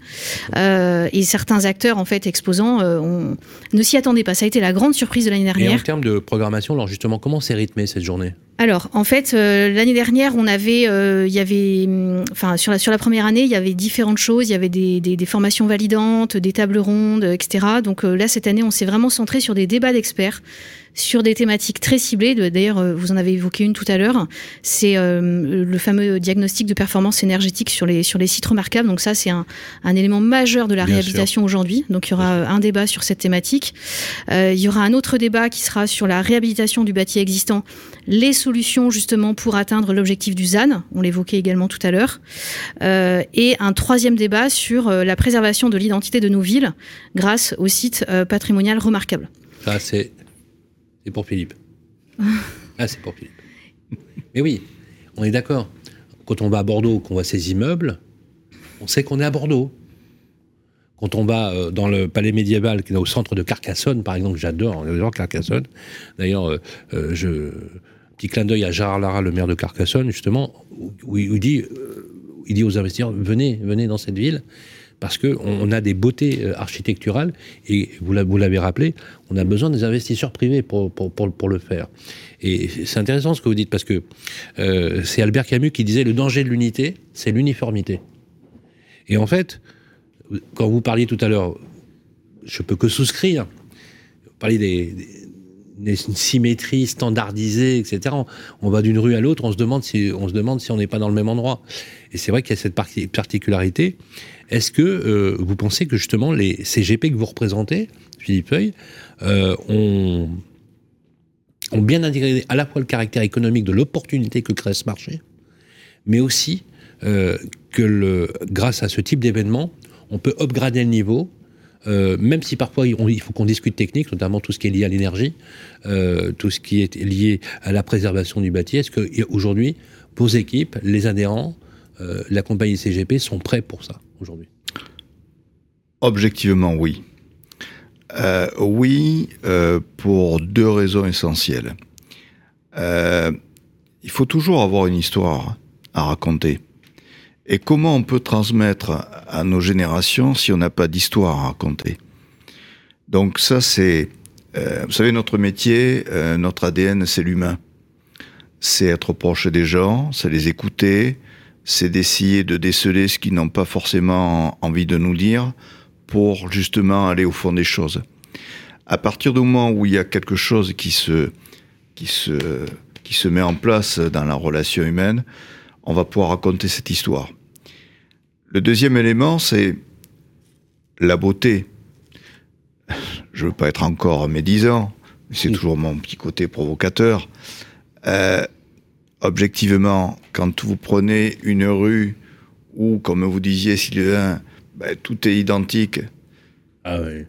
[SPEAKER 3] Euh, et certains acteurs, en fait, exposants, euh, ne s'y attendaient pas. Ça a été la grande surprise de l'année dernière. Et
[SPEAKER 2] en termes de programmation, alors justement, comment s'est rythmée cette journée?
[SPEAKER 3] Alors, en fait, l'année dernière, on avait, il y avait, hum, enfin, sur la sur la première année, il y avait différentes choses. Il y avait des, des, des formations validantes, des tables rondes, etc. Donc là, cette année, on s'est vraiment centré sur des débats d'experts sur des thématiques très ciblées. D'ailleurs, euh, vous en avez évoqué une tout à l'heure. C'est euh, le fameux diagnostic de performance énergétique sur les, sur les sites remarquables. Donc ça, c'est un, un, élément majeur de la réhabilitation aujourd'hui. Donc il y aura un débat sur cette thématique. Euh, il y aura un autre débat qui sera sur la réhabilitation du bâti existant, les solutions justement pour atteindre l'objectif du ZAN. On l'évoquait également tout à l'heure. Euh, et un troisième débat sur la préservation de l'identité de nos villes grâce au site patrimonial remarquable.
[SPEAKER 2] Ça, c'est c'est pour Philippe. ah, c'est pour Philippe. Mais oui, on est d'accord. Quand on va à Bordeaux, qu'on voit ces immeubles, on sait qu'on est à Bordeaux. Quand on va euh, dans le palais médiéval qui est au centre de Carcassonne, par exemple, j'adore, j'adore Carcassonne. D'ailleurs, euh, euh, petit clin d'œil à Gérard Lara, le maire de Carcassonne, justement, où, il dit, il dit aux investisseurs venez, venez dans cette ville parce qu'on a des beautés euh, architecturales, et vous l'avez rappelé, on a besoin des investisseurs privés pour, le faire. Et c'est intéressant ce que vous dites, parce que euh, c'est Albert Camus qui disait le danger de l'unité, c'est l'uniformité. Et en fait, quand vous parliez tout à l'heure, je peux que souscrire, vous parliez des, des symétrie standardisée, etc. On, va d'une rue à l'autre, on se demande si on se demande si on n'est pas dans le même endroit. Et c'est vrai qu'il y a cette particularité. Est-ce que euh, vous pensez que justement les CGP que vous représentez, Philippe Feuille, euh, ont, bien intégré à la fois le caractère économique de l'opportunité que crée ce marché, mais aussi euh, que grâce à ce type d'événement, on peut upgrader le niveau, même si parfois il faut qu'on discute technique, notamment tout ce qui est lié à l'énergie, tout ce qui est lié à la préservation du bâti. Est-ce qu'aujourd'hui, vos équipes, les adhérents, la compagnie CGP sont prêts pour ça aujourd'hui
[SPEAKER 5] Objectivement, oui. Euh, oui, euh, pour deux raisons essentielles. Euh, il faut toujours avoir une histoire à raconter. Et comment on peut transmettre à nos générations si on n'a pas d'histoire à raconter? Donc ça, c'est... vous savez, notre métier, notre ADN, c'est l'humain. C'est être proche des gens, c'est les écouter, c'est d'essayer de déceler ce qu'ils n'ont pas forcément envie de nous dire pour justement aller au fond des choses. À partir du moment où il y a quelque chose qui se, qui se, qui se met en place dans la relation humaine, on va pouvoir raconter cette histoire. Le deuxième élément, c'est la beauté. Je veux pas être encore médisant, c'est toujours mon petit côté provocateur. Euh, objectivement, quand vous prenez une rue où, comme vous disiez, Sylvain, ben, tout est identique.
[SPEAKER 2] Ah oui.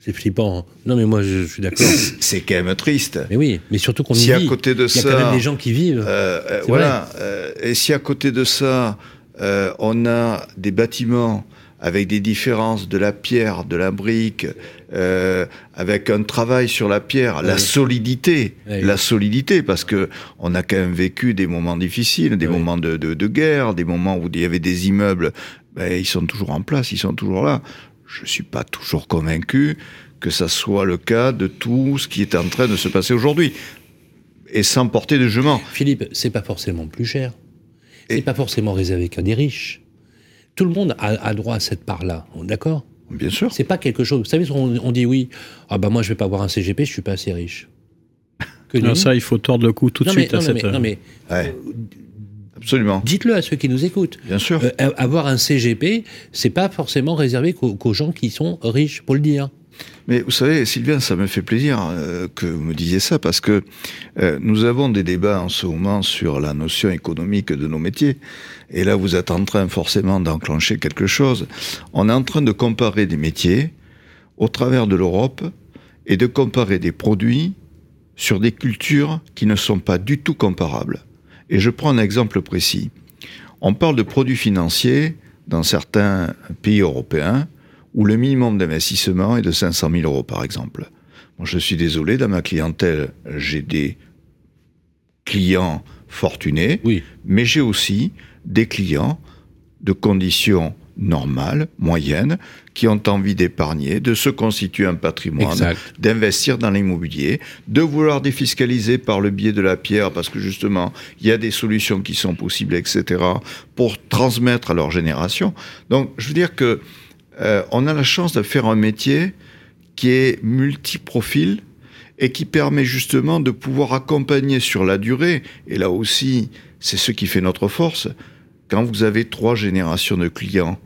[SPEAKER 2] C'est flippant. Hein. Non, mais moi, je, suis d'accord. (coughs)
[SPEAKER 5] C'est quand même triste.
[SPEAKER 2] Mais oui, mais surtout qu'on
[SPEAKER 5] si
[SPEAKER 2] y
[SPEAKER 5] à côté de
[SPEAKER 2] ça,
[SPEAKER 5] y
[SPEAKER 2] a quand même des gens qui vivent.
[SPEAKER 5] Euh, euh, voilà. Euh, et si à côté de ça, on a des bâtiments avec des différences de la pierre, de la brique, euh, avec un travail sur la pierre, la solidité, la solidité, parce que on a quand même vécu des moments difficiles, des moments de, de, de, guerre, des moments où il y avait des immeubles, ben, ils sont toujours en place, ils sont toujours là. Je suis pas toujours convaincu que ça soit le cas de tout ce qui est en train de se passer aujourd'hui, et sans porter de jugement.
[SPEAKER 2] Philippe, c'est pas forcément plus cher, c'est pas forcément réservé qu'à des riches. Tout le monde a, droit à cette part-là, d'accord
[SPEAKER 5] Bien sûr.
[SPEAKER 2] C'est pas quelque chose. Vous savez, on, dit oui, ah bah moi je vais pas avoir un CGP, je suis pas assez riche.
[SPEAKER 4] Que ça, il faut tordre le cou tout de suite à cette.
[SPEAKER 2] non, mais
[SPEAKER 5] euh, Absolument.
[SPEAKER 2] Dites-le à ceux qui nous écoutent.
[SPEAKER 5] Bien sûr.
[SPEAKER 2] Euh, avoir un CGP, c'est pas forcément réservé qu'aux gens qui sont riches, pour le dire.
[SPEAKER 5] Mais vous savez, Sylvain, ça me fait plaisir euh, que vous me disiez ça parce que euh, nous avons des débats en ce moment sur la notion économique de nos métiers. Et là, vous êtes en train forcément d'enclencher quelque chose. On est en train de comparer des métiers au travers de l'Europe et de comparer des produits sur des cultures qui ne sont pas du tout comparables. Et je prends un exemple précis. On parle de produits financiers dans certains pays européens où le minimum d'investissement est de 500 000 euros, par exemple. Moi, je suis désolé, dans ma clientèle, j'ai des clients fortunés,
[SPEAKER 2] oui.
[SPEAKER 5] mais j'ai aussi des clients de conditions normales, moyennes, qui ont envie d'épargner, de se constituer un patrimoine, d'investir dans l'immobilier, de vouloir défiscaliser par le biais de la pierre, parce que justement, il y a des solutions qui sont possibles, etc., pour transmettre à leur génération. Donc, je veux dire que euh, on a la chance de faire un métier qui est multiprofil et qui permet justement de pouvoir accompagner sur la durée. Et là aussi, c'est ce qui fait notre force. Quand vous avez trois générations de clients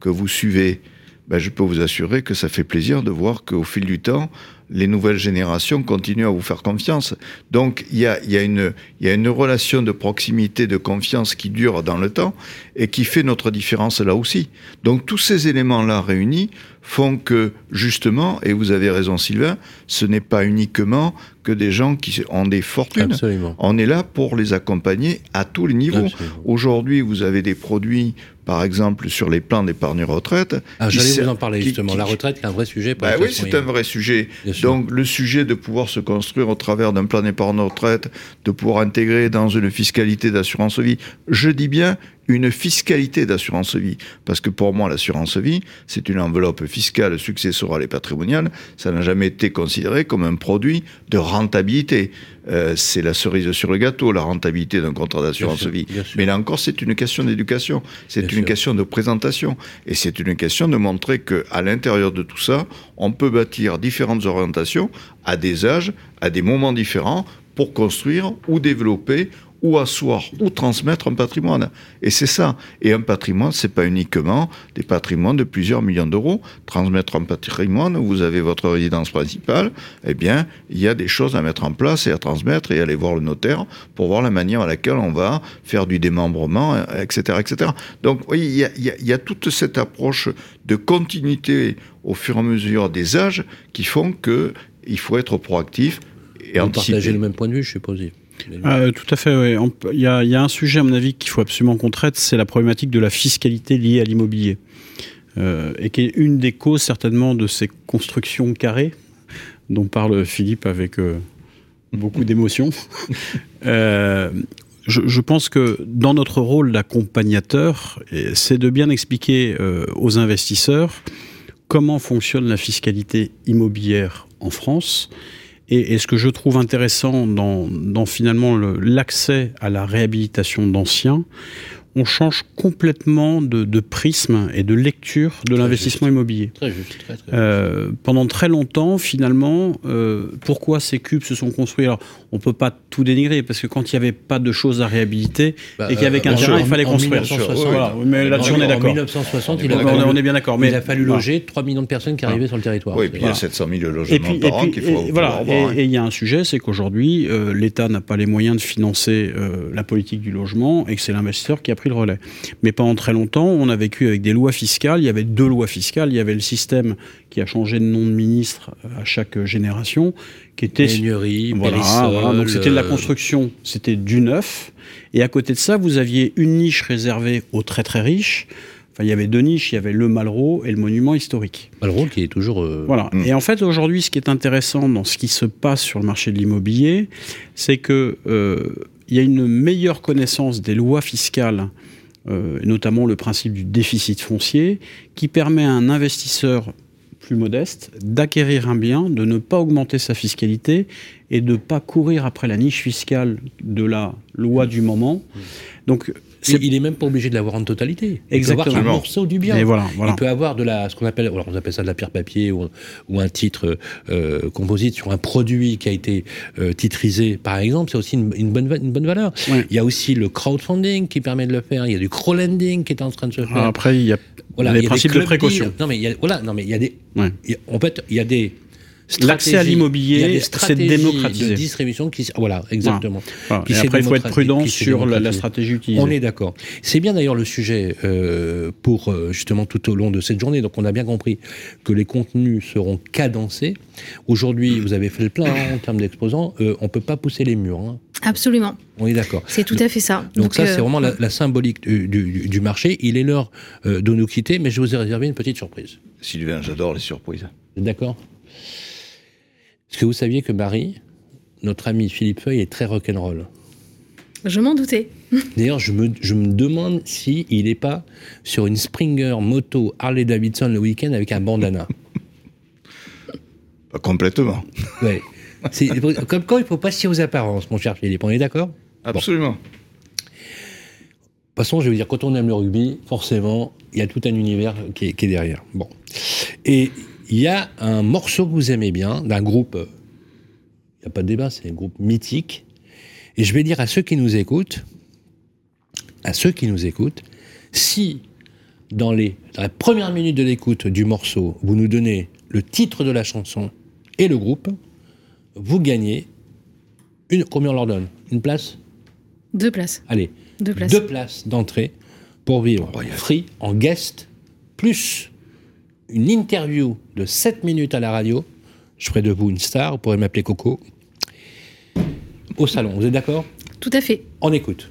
[SPEAKER 5] que vous suivez, ben je peux vous assurer que ça fait plaisir de voir qu'au fil du temps, les nouvelles générations continuent à vous faire confiance. Donc il y a, y, a une, y a une relation de proximité, de confiance qui dure dans le temps et qui fait notre différence là aussi. Donc tous ces éléments-là réunis font que justement, et vous avez raison Sylvain, ce n'est pas uniquement que des gens qui ont des fortunes.
[SPEAKER 2] Absolument.
[SPEAKER 5] On est là pour les accompagner à tous les niveaux. Aujourd'hui, vous avez des produits par exemple sur les plans d'épargne retraite.
[SPEAKER 2] Ah, J'allais vous en parler justement. la retraite est un vrai sujet.
[SPEAKER 5] Pour bah oui, c'est un vrai sujet. Donc le sujet de pouvoir se construire au travers d'un plan d'épargne retraite, de pouvoir intégrer dans une fiscalité d'assurance vie, je dis bien une fiscalité d'assurance vie. Parce que pour moi, l'assurance vie, c'est une enveloppe fiscale successorale et patrimoniale. Ça n'a jamais été considéré comme un produit de rentabilité. Euh, c'est la cerise sur le gâteau, la rentabilité d'un contrat d'assurance vie. Mais là encore, c'est une question d'éducation. C'est une question de présentation. Et c'est une question de montrer qu'à l'intérieur de tout ça, on peut bâtir différentes orientations à des âges, à des moments différents pour construire ou développer ou asseoir ou transmettre un patrimoine. Et c'est ça. Et un patrimoine, c'est pas uniquement des patrimoines de plusieurs millions d'euros. Transmettre un patrimoine, vous avez votre résidence principale, eh bien, il y a des choses à mettre en place et à transmettre et aller voir le notaire pour voir la manière à laquelle on va faire du démembrement, etc., etc. Donc, oui, il y a, il y a toute cette approche de continuité au fur et à mesure des âges qui font que il faut être proactif et
[SPEAKER 2] Vous partagez le même point de vue, je suppose.
[SPEAKER 4] Euh, tout à fait, oui. Il y, a, un sujet, à mon avis, qu'il faut absolument qu'on traite, c'est la problématique de la fiscalité liée à l'immobilier. Euh, et qui est une des causes, certainement, de ces constructions carrées, dont parle Philippe avec euh, beaucoup (laughs) d'émotion. je, pense que dans notre rôle d'accompagnateur, c'est de bien expliquer aux investisseurs comment fonctionne la fiscalité immobilière en France et, ce que je trouve intéressant dans, finalement l'accès à la réhabilitation d'anciens, on change complètement de, prisme et de lecture de l'investissement immobilier.
[SPEAKER 2] Très juste. Très, très
[SPEAKER 4] euh, pendant très longtemps, finalement, euh, pourquoi ces cubes se sont construits? Alors, on peut pas tout dénigrer parce que quand il n'y avait pas de choses à réhabiliter bah, et qu'il y avait qu'un terrain, il fallait construire. mais là-dessus, on est d'accord. En
[SPEAKER 2] 1960,
[SPEAKER 4] il a on, est bien d'accord.
[SPEAKER 2] Mais il a fallu loger 3 millions de personnes qui arrivaient sur le territoire.
[SPEAKER 5] Oui, et puis il y a 700 000 logements par an qu'il faut.
[SPEAKER 4] Voilà. Et il y a un sujet, c'est qu'aujourd'hui, l'État n'a pas les moyens de financer la politique du logement et que c'est l'investisseur qui a pris le relais. Mais pendant très longtemps, on a vécu avec des lois fiscales. Il y avait deux lois fiscales. Il y avait le système qui a changé de nom de ministre à chaque génération, qui était
[SPEAKER 2] voilà,
[SPEAKER 4] donc c'était de la construction, c'était du neuf. Et à côté de ça, vous aviez une niche réservée aux très très riches. Enfin, il y avait deux niches, il y avait le Malraux et le monument historique.
[SPEAKER 2] Malraux qui est toujours...
[SPEAKER 4] Euh, voilà. Hmm. Et en fait, aujourd'hui, ce qui est intéressant dans ce qui se passe sur le marché de l'immobilier, c'est que euh, il y a une meilleure connaissance des lois fiscales, euh, notamment le principe du déficit foncier, qui permet à un investisseur plus modeste d'acquérir un bien, de ne pas augmenter sa fiscalité et de ne pas courir après la niche fiscale de la loi du moment.
[SPEAKER 2] Donc il est même pas obligé de l'avoir en totalité. Il
[SPEAKER 4] Exactement.
[SPEAKER 2] peut avoir un morceau du bien.
[SPEAKER 4] voilà,
[SPEAKER 2] Il peut avoir de la, ce qu'on appelle, alors on appelle ça de la pierre papier ou, ou un titre euh, composite sur un produit qui a été euh, titrisé, par exemple. C'est aussi une, bonne, une bonne valeur. Il y a aussi le crowdfunding qui permet de le faire. Il y a du crowdlending qui est en train de se faire.
[SPEAKER 4] après, il y a voilà, les principes de précaution.
[SPEAKER 2] Non mais il y a, voilà, non mais il y a des, en fait, il y a des
[SPEAKER 4] L'accès à l'immobilier, c'est démocratisé.
[SPEAKER 2] de distribution qui, voilà, exactement.
[SPEAKER 4] et après, il faut être prudent sur la, stratégie utilisée.
[SPEAKER 2] On est d'accord. C'est bien d'ailleurs le sujet euh, pour euh, justement tout au long de cette journée. Donc, on a bien compris que les contenus seront cadencés. Aujourd'hui, vous avez fait le plein hein, en termes d'exposants. Euh, on peut pas pousser les murs. Hein.
[SPEAKER 3] Absolument.
[SPEAKER 2] On est d'accord.
[SPEAKER 3] C'est tout à fait ça.
[SPEAKER 2] Donc, ça, c'est vraiment la, symbolique du, du, marché. Il est l'heure de nous quitter, mais je vous ai réservé une petite surprise.
[SPEAKER 5] Sylvain, j'adore les surprises.
[SPEAKER 2] D'accord est-ce que vous saviez que Marie, notre ami Philippe Feuille, est très rock'n'roll?
[SPEAKER 3] Je m'en doutais. (laughs)
[SPEAKER 2] D'ailleurs, je me, je me demande s'il il n'est pas sur une Springer moto Harley Davidson le week-end avec un bandana.
[SPEAKER 5] Pas complètement.
[SPEAKER 2] Ouais. Comme quand il ne faut pas se tirer aux apparences, mon cher Philippe. On est d'accord?
[SPEAKER 5] Absolument. De
[SPEAKER 2] toute façon, je veux dire, quand on aime le rugby, forcément, il y a tout un univers qui est, qui est derrière. Bon. Et il y a un morceau que vous aimez bien, d'un groupe, il n'y a pas de débat, c'est un groupe mythique. Et je vais dire à ceux qui nous écoutent, à ceux qui nous écoutent, si dans, les, dans la première minute de l'écoute du morceau, vous nous donnez le titre de la chanson et le groupe, vous gagnez une. Combien on leur donne? Une place?
[SPEAKER 3] Deux places.
[SPEAKER 2] Allez,
[SPEAKER 3] deux places,
[SPEAKER 2] deux places d'entrée pour vivre free en guest, plus une interview de 7 minutes à la radio. Je ferai de vous une star, vous pourrez m'appeler Coco. Au salon, vous êtes d'accord?
[SPEAKER 3] Tout à fait.
[SPEAKER 2] On écoute.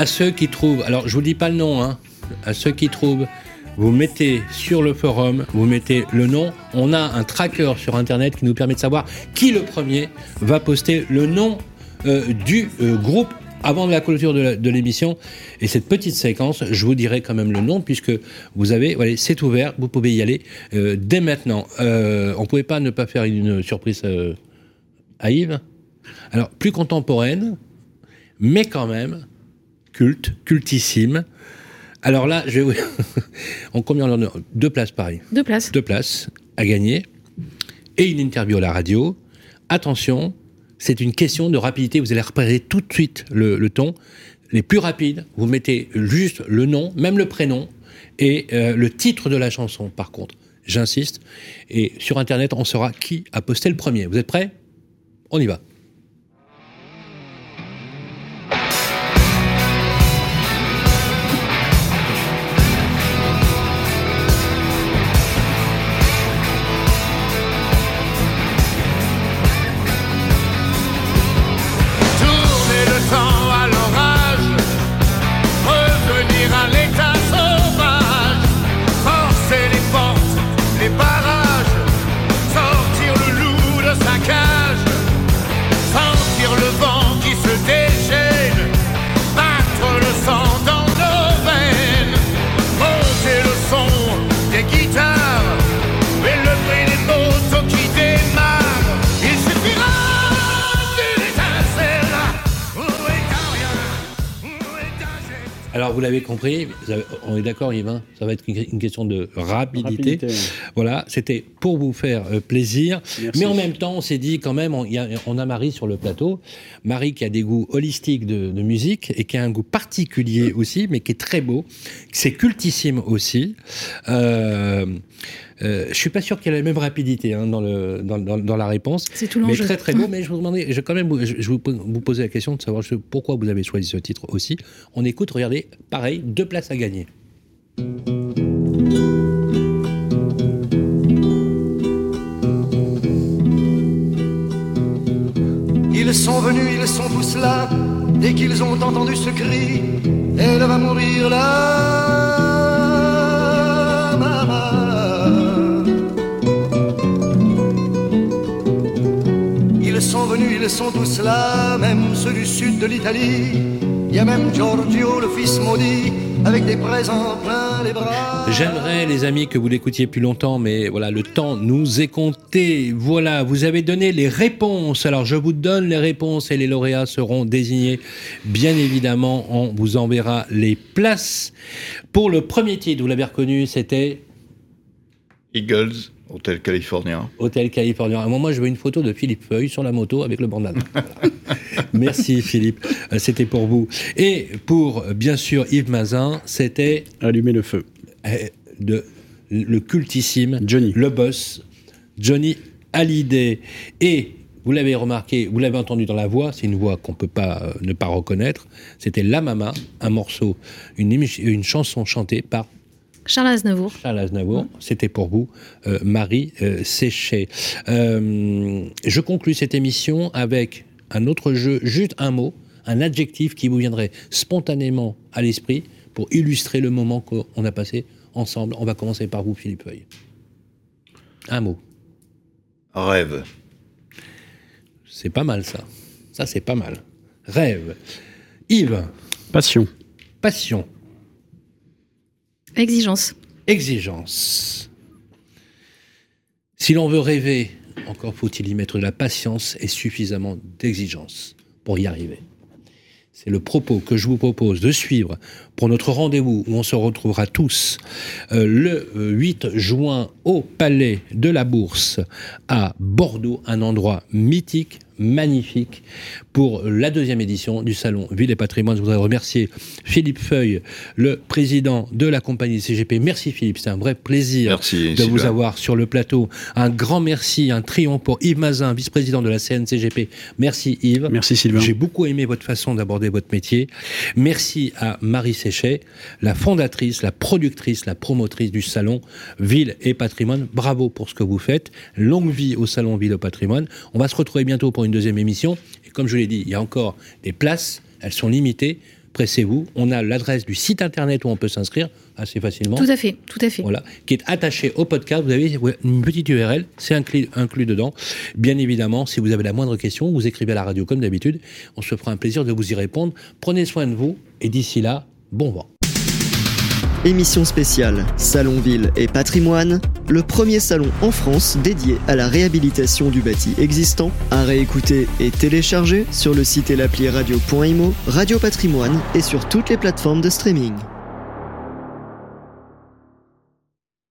[SPEAKER 2] À ceux qui trouvent, alors je vous dis pas le nom, hein, à ceux qui trouvent, vous mettez sur le forum, vous mettez le nom. On a un tracker sur Internet qui nous permet de savoir qui le premier va poster le nom euh, du euh, groupe avant la clôture de l'émission. Et cette petite séquence, je vous dirai quand même le nom, puisque vous avez, voilà, c'est ouvert, vous pouvez y aller euh, dès maintenant. on ne pouvait pas ne pas faire une surprise à Yves. Alors, plus contemporaine, mais quand même, culte, cultissime. Alors là, je vais on (laughs) combien on en Deux places, pareil.
[SPEAKER 3] Deux places.
[SPEAKER 2] Deux places à gagner et une interview à la radio. Attention, c'est une question de rapidité. Vous allez repérer tout de suite le, ton. Les plus rapides, vous mettez juste le nom, même le prénom, et euh, le titre de la chanson, par contre. J'insiste. Et sur Internet, on saura qui a posté le premier. Vous êtes prêts? On y va. Compris, on est d'accord Yvain, ça va être une question de rapidité. Voilà, c'était pour vous faire euh, plaisir. Mais en même temps, on s'est dit quand même, on, a, Marie sur le plateau. Marie qui a des goûts holistiques de, musique et qui a un goût particulier aussi, mais qui est très beau. C'est cultissime aussi. Euh, euh, je suis pas sûr qu'il y ait la même rapidité hein, dans, le, dans, dans, la réponse.
[SPEAKER 3] C'est tout
[SPEAKER 2] l'enjeu. Mais très très beau. mais je vous demandais, je quand même, je, je vous, vous poser la question de savoir pourquoi vous avez choisi ce titre aussi. On écoute, regardez, pareil, deux places à gagner.
[SPEAKER 6] Ils sont venus, ils sont tous là. Dès qu'ils ont entendu ce cri, elle va mourir là. Venus, ils sont tous là, même ceux du sud de l'Italie. Il y a même Giorgio, le fils maudit, avec des présents plein les bras.
[SPEAKER 2] J'aimerais, les amis, que vous l'écoutiez plus longtemps, mais voilà, le temps nous est compté. Voilà, vous avez donné les réponses. Alors, je vous donne les réponses et les lauréats seront désignés. Bien évidemment, on vous enverra les places. Pour le premier titre, vous l'avez reconnu, c'était
[SPEAKER 5] Eagles. Hôtel Californien.
[SPEAKER 2] Hôtel Californien. Moi, je veux une photo de Philippe Feuille sur la moto avec le bandana. (laughs) Merci Philippe, euh, c'était pour vous. Et pour, bien sûr, Yves Mazin, c'était...
[SPEAKER 4] Allumer le feu.
[SPEAKER 2] Euh, de, le cultissime Johnny. Le boss, Johnny Hallyday. Et vous l'avez remarqué, vous l'avez entendu dans la voix, c'est une voix qu'on ne peut pas euh, ne pas reconnaître. C'était La Mama, un morceau, une, une chanson chantée par
[SPEAKER 3] Charles Aznavour.
[SPEAKER 2] Charles Aznavour, c'était pour vous, euh, Marie euh, Séchet. Euh, je conclus cette émission avec un autre jeu, juste un mot, un adjectif qui vous viendrait spontanément à l'esprit pour illustrer le moment qu'on a passé ensemble. On va commencer par vous, Philippe Feuille. Un mot.
[SPEAKER 5] Rêve.
[SPEAKER 2] C'est pas mal ça. Ça, c'est pas mal. Rêve. Yves.
[SPEAKER 4] Passion.
[SPEAKER 2] Passion.
[SPEAKER 3] Exigence.
[SPEAKER 2] Exigence. Si l'on veut rêver, encore faut-il y mettre de la patience et suffisamment d'exigence pour y arriver. C'est le propos que je vous propose de suivre pour notre rendez-vous où on se retrouvera tous euh, le 8 juin au Palais de la Bourse à Bordeaux, un endroit mythique, magnifique pour la deuxième édition du Salon Ville et Patrimoine. Je voudrais remercier Philippe Feuille, le président de la compagnie CGP. Merci Philippe, c'est un vrai plaisir de vous avoir sur le plateau. Un grand merci, un triomphe pour Yves Mazin, vice-président de la CNCGP. Merci Yves.
[SPEAKER 4] Merci Sylvain.
[SPEAKER 2] J'ai beaucoup aimé votre façon d'aborder votre métier. Merci à Marie Séchet, la fondatrice, la productrice, la promotrice du Salon Ville et Patrimoine. Bravo pour ce que vous faites. Longue vie au Salon Ville et Patrimoine. On va se retrouver bientôt pour une deuxième émission. Et comme je l'ai dit, il y a encore des places, elles sont limitées. Pressez-vous. On a l'adresse du site internet où on peut s'inscrire assez facilement.
[SPEAKER 3] Tout à fait, tout à fait.
[SPEAKER 2] Voilà, qui est attaché au podcast. Vous avez une petite URL, c'est inclus, inclus dedans. Bien évidemment, si vous avez la moindre question, vous écrivez à la radio comme d'habitude. On se fera un plaisir de vous y répondre. Prenez soin de vous et d'ici là, bon vent.
[SPEAKER 1] Émission spéciale Salon Ville et Patrimoine, le premier salon en France dédié à la réhabilitation du bâti existant, à réécouter et télécharger sur le site et l'appli radio.imo, Radio Patrimoine et sur toutes les plateformes de streaming.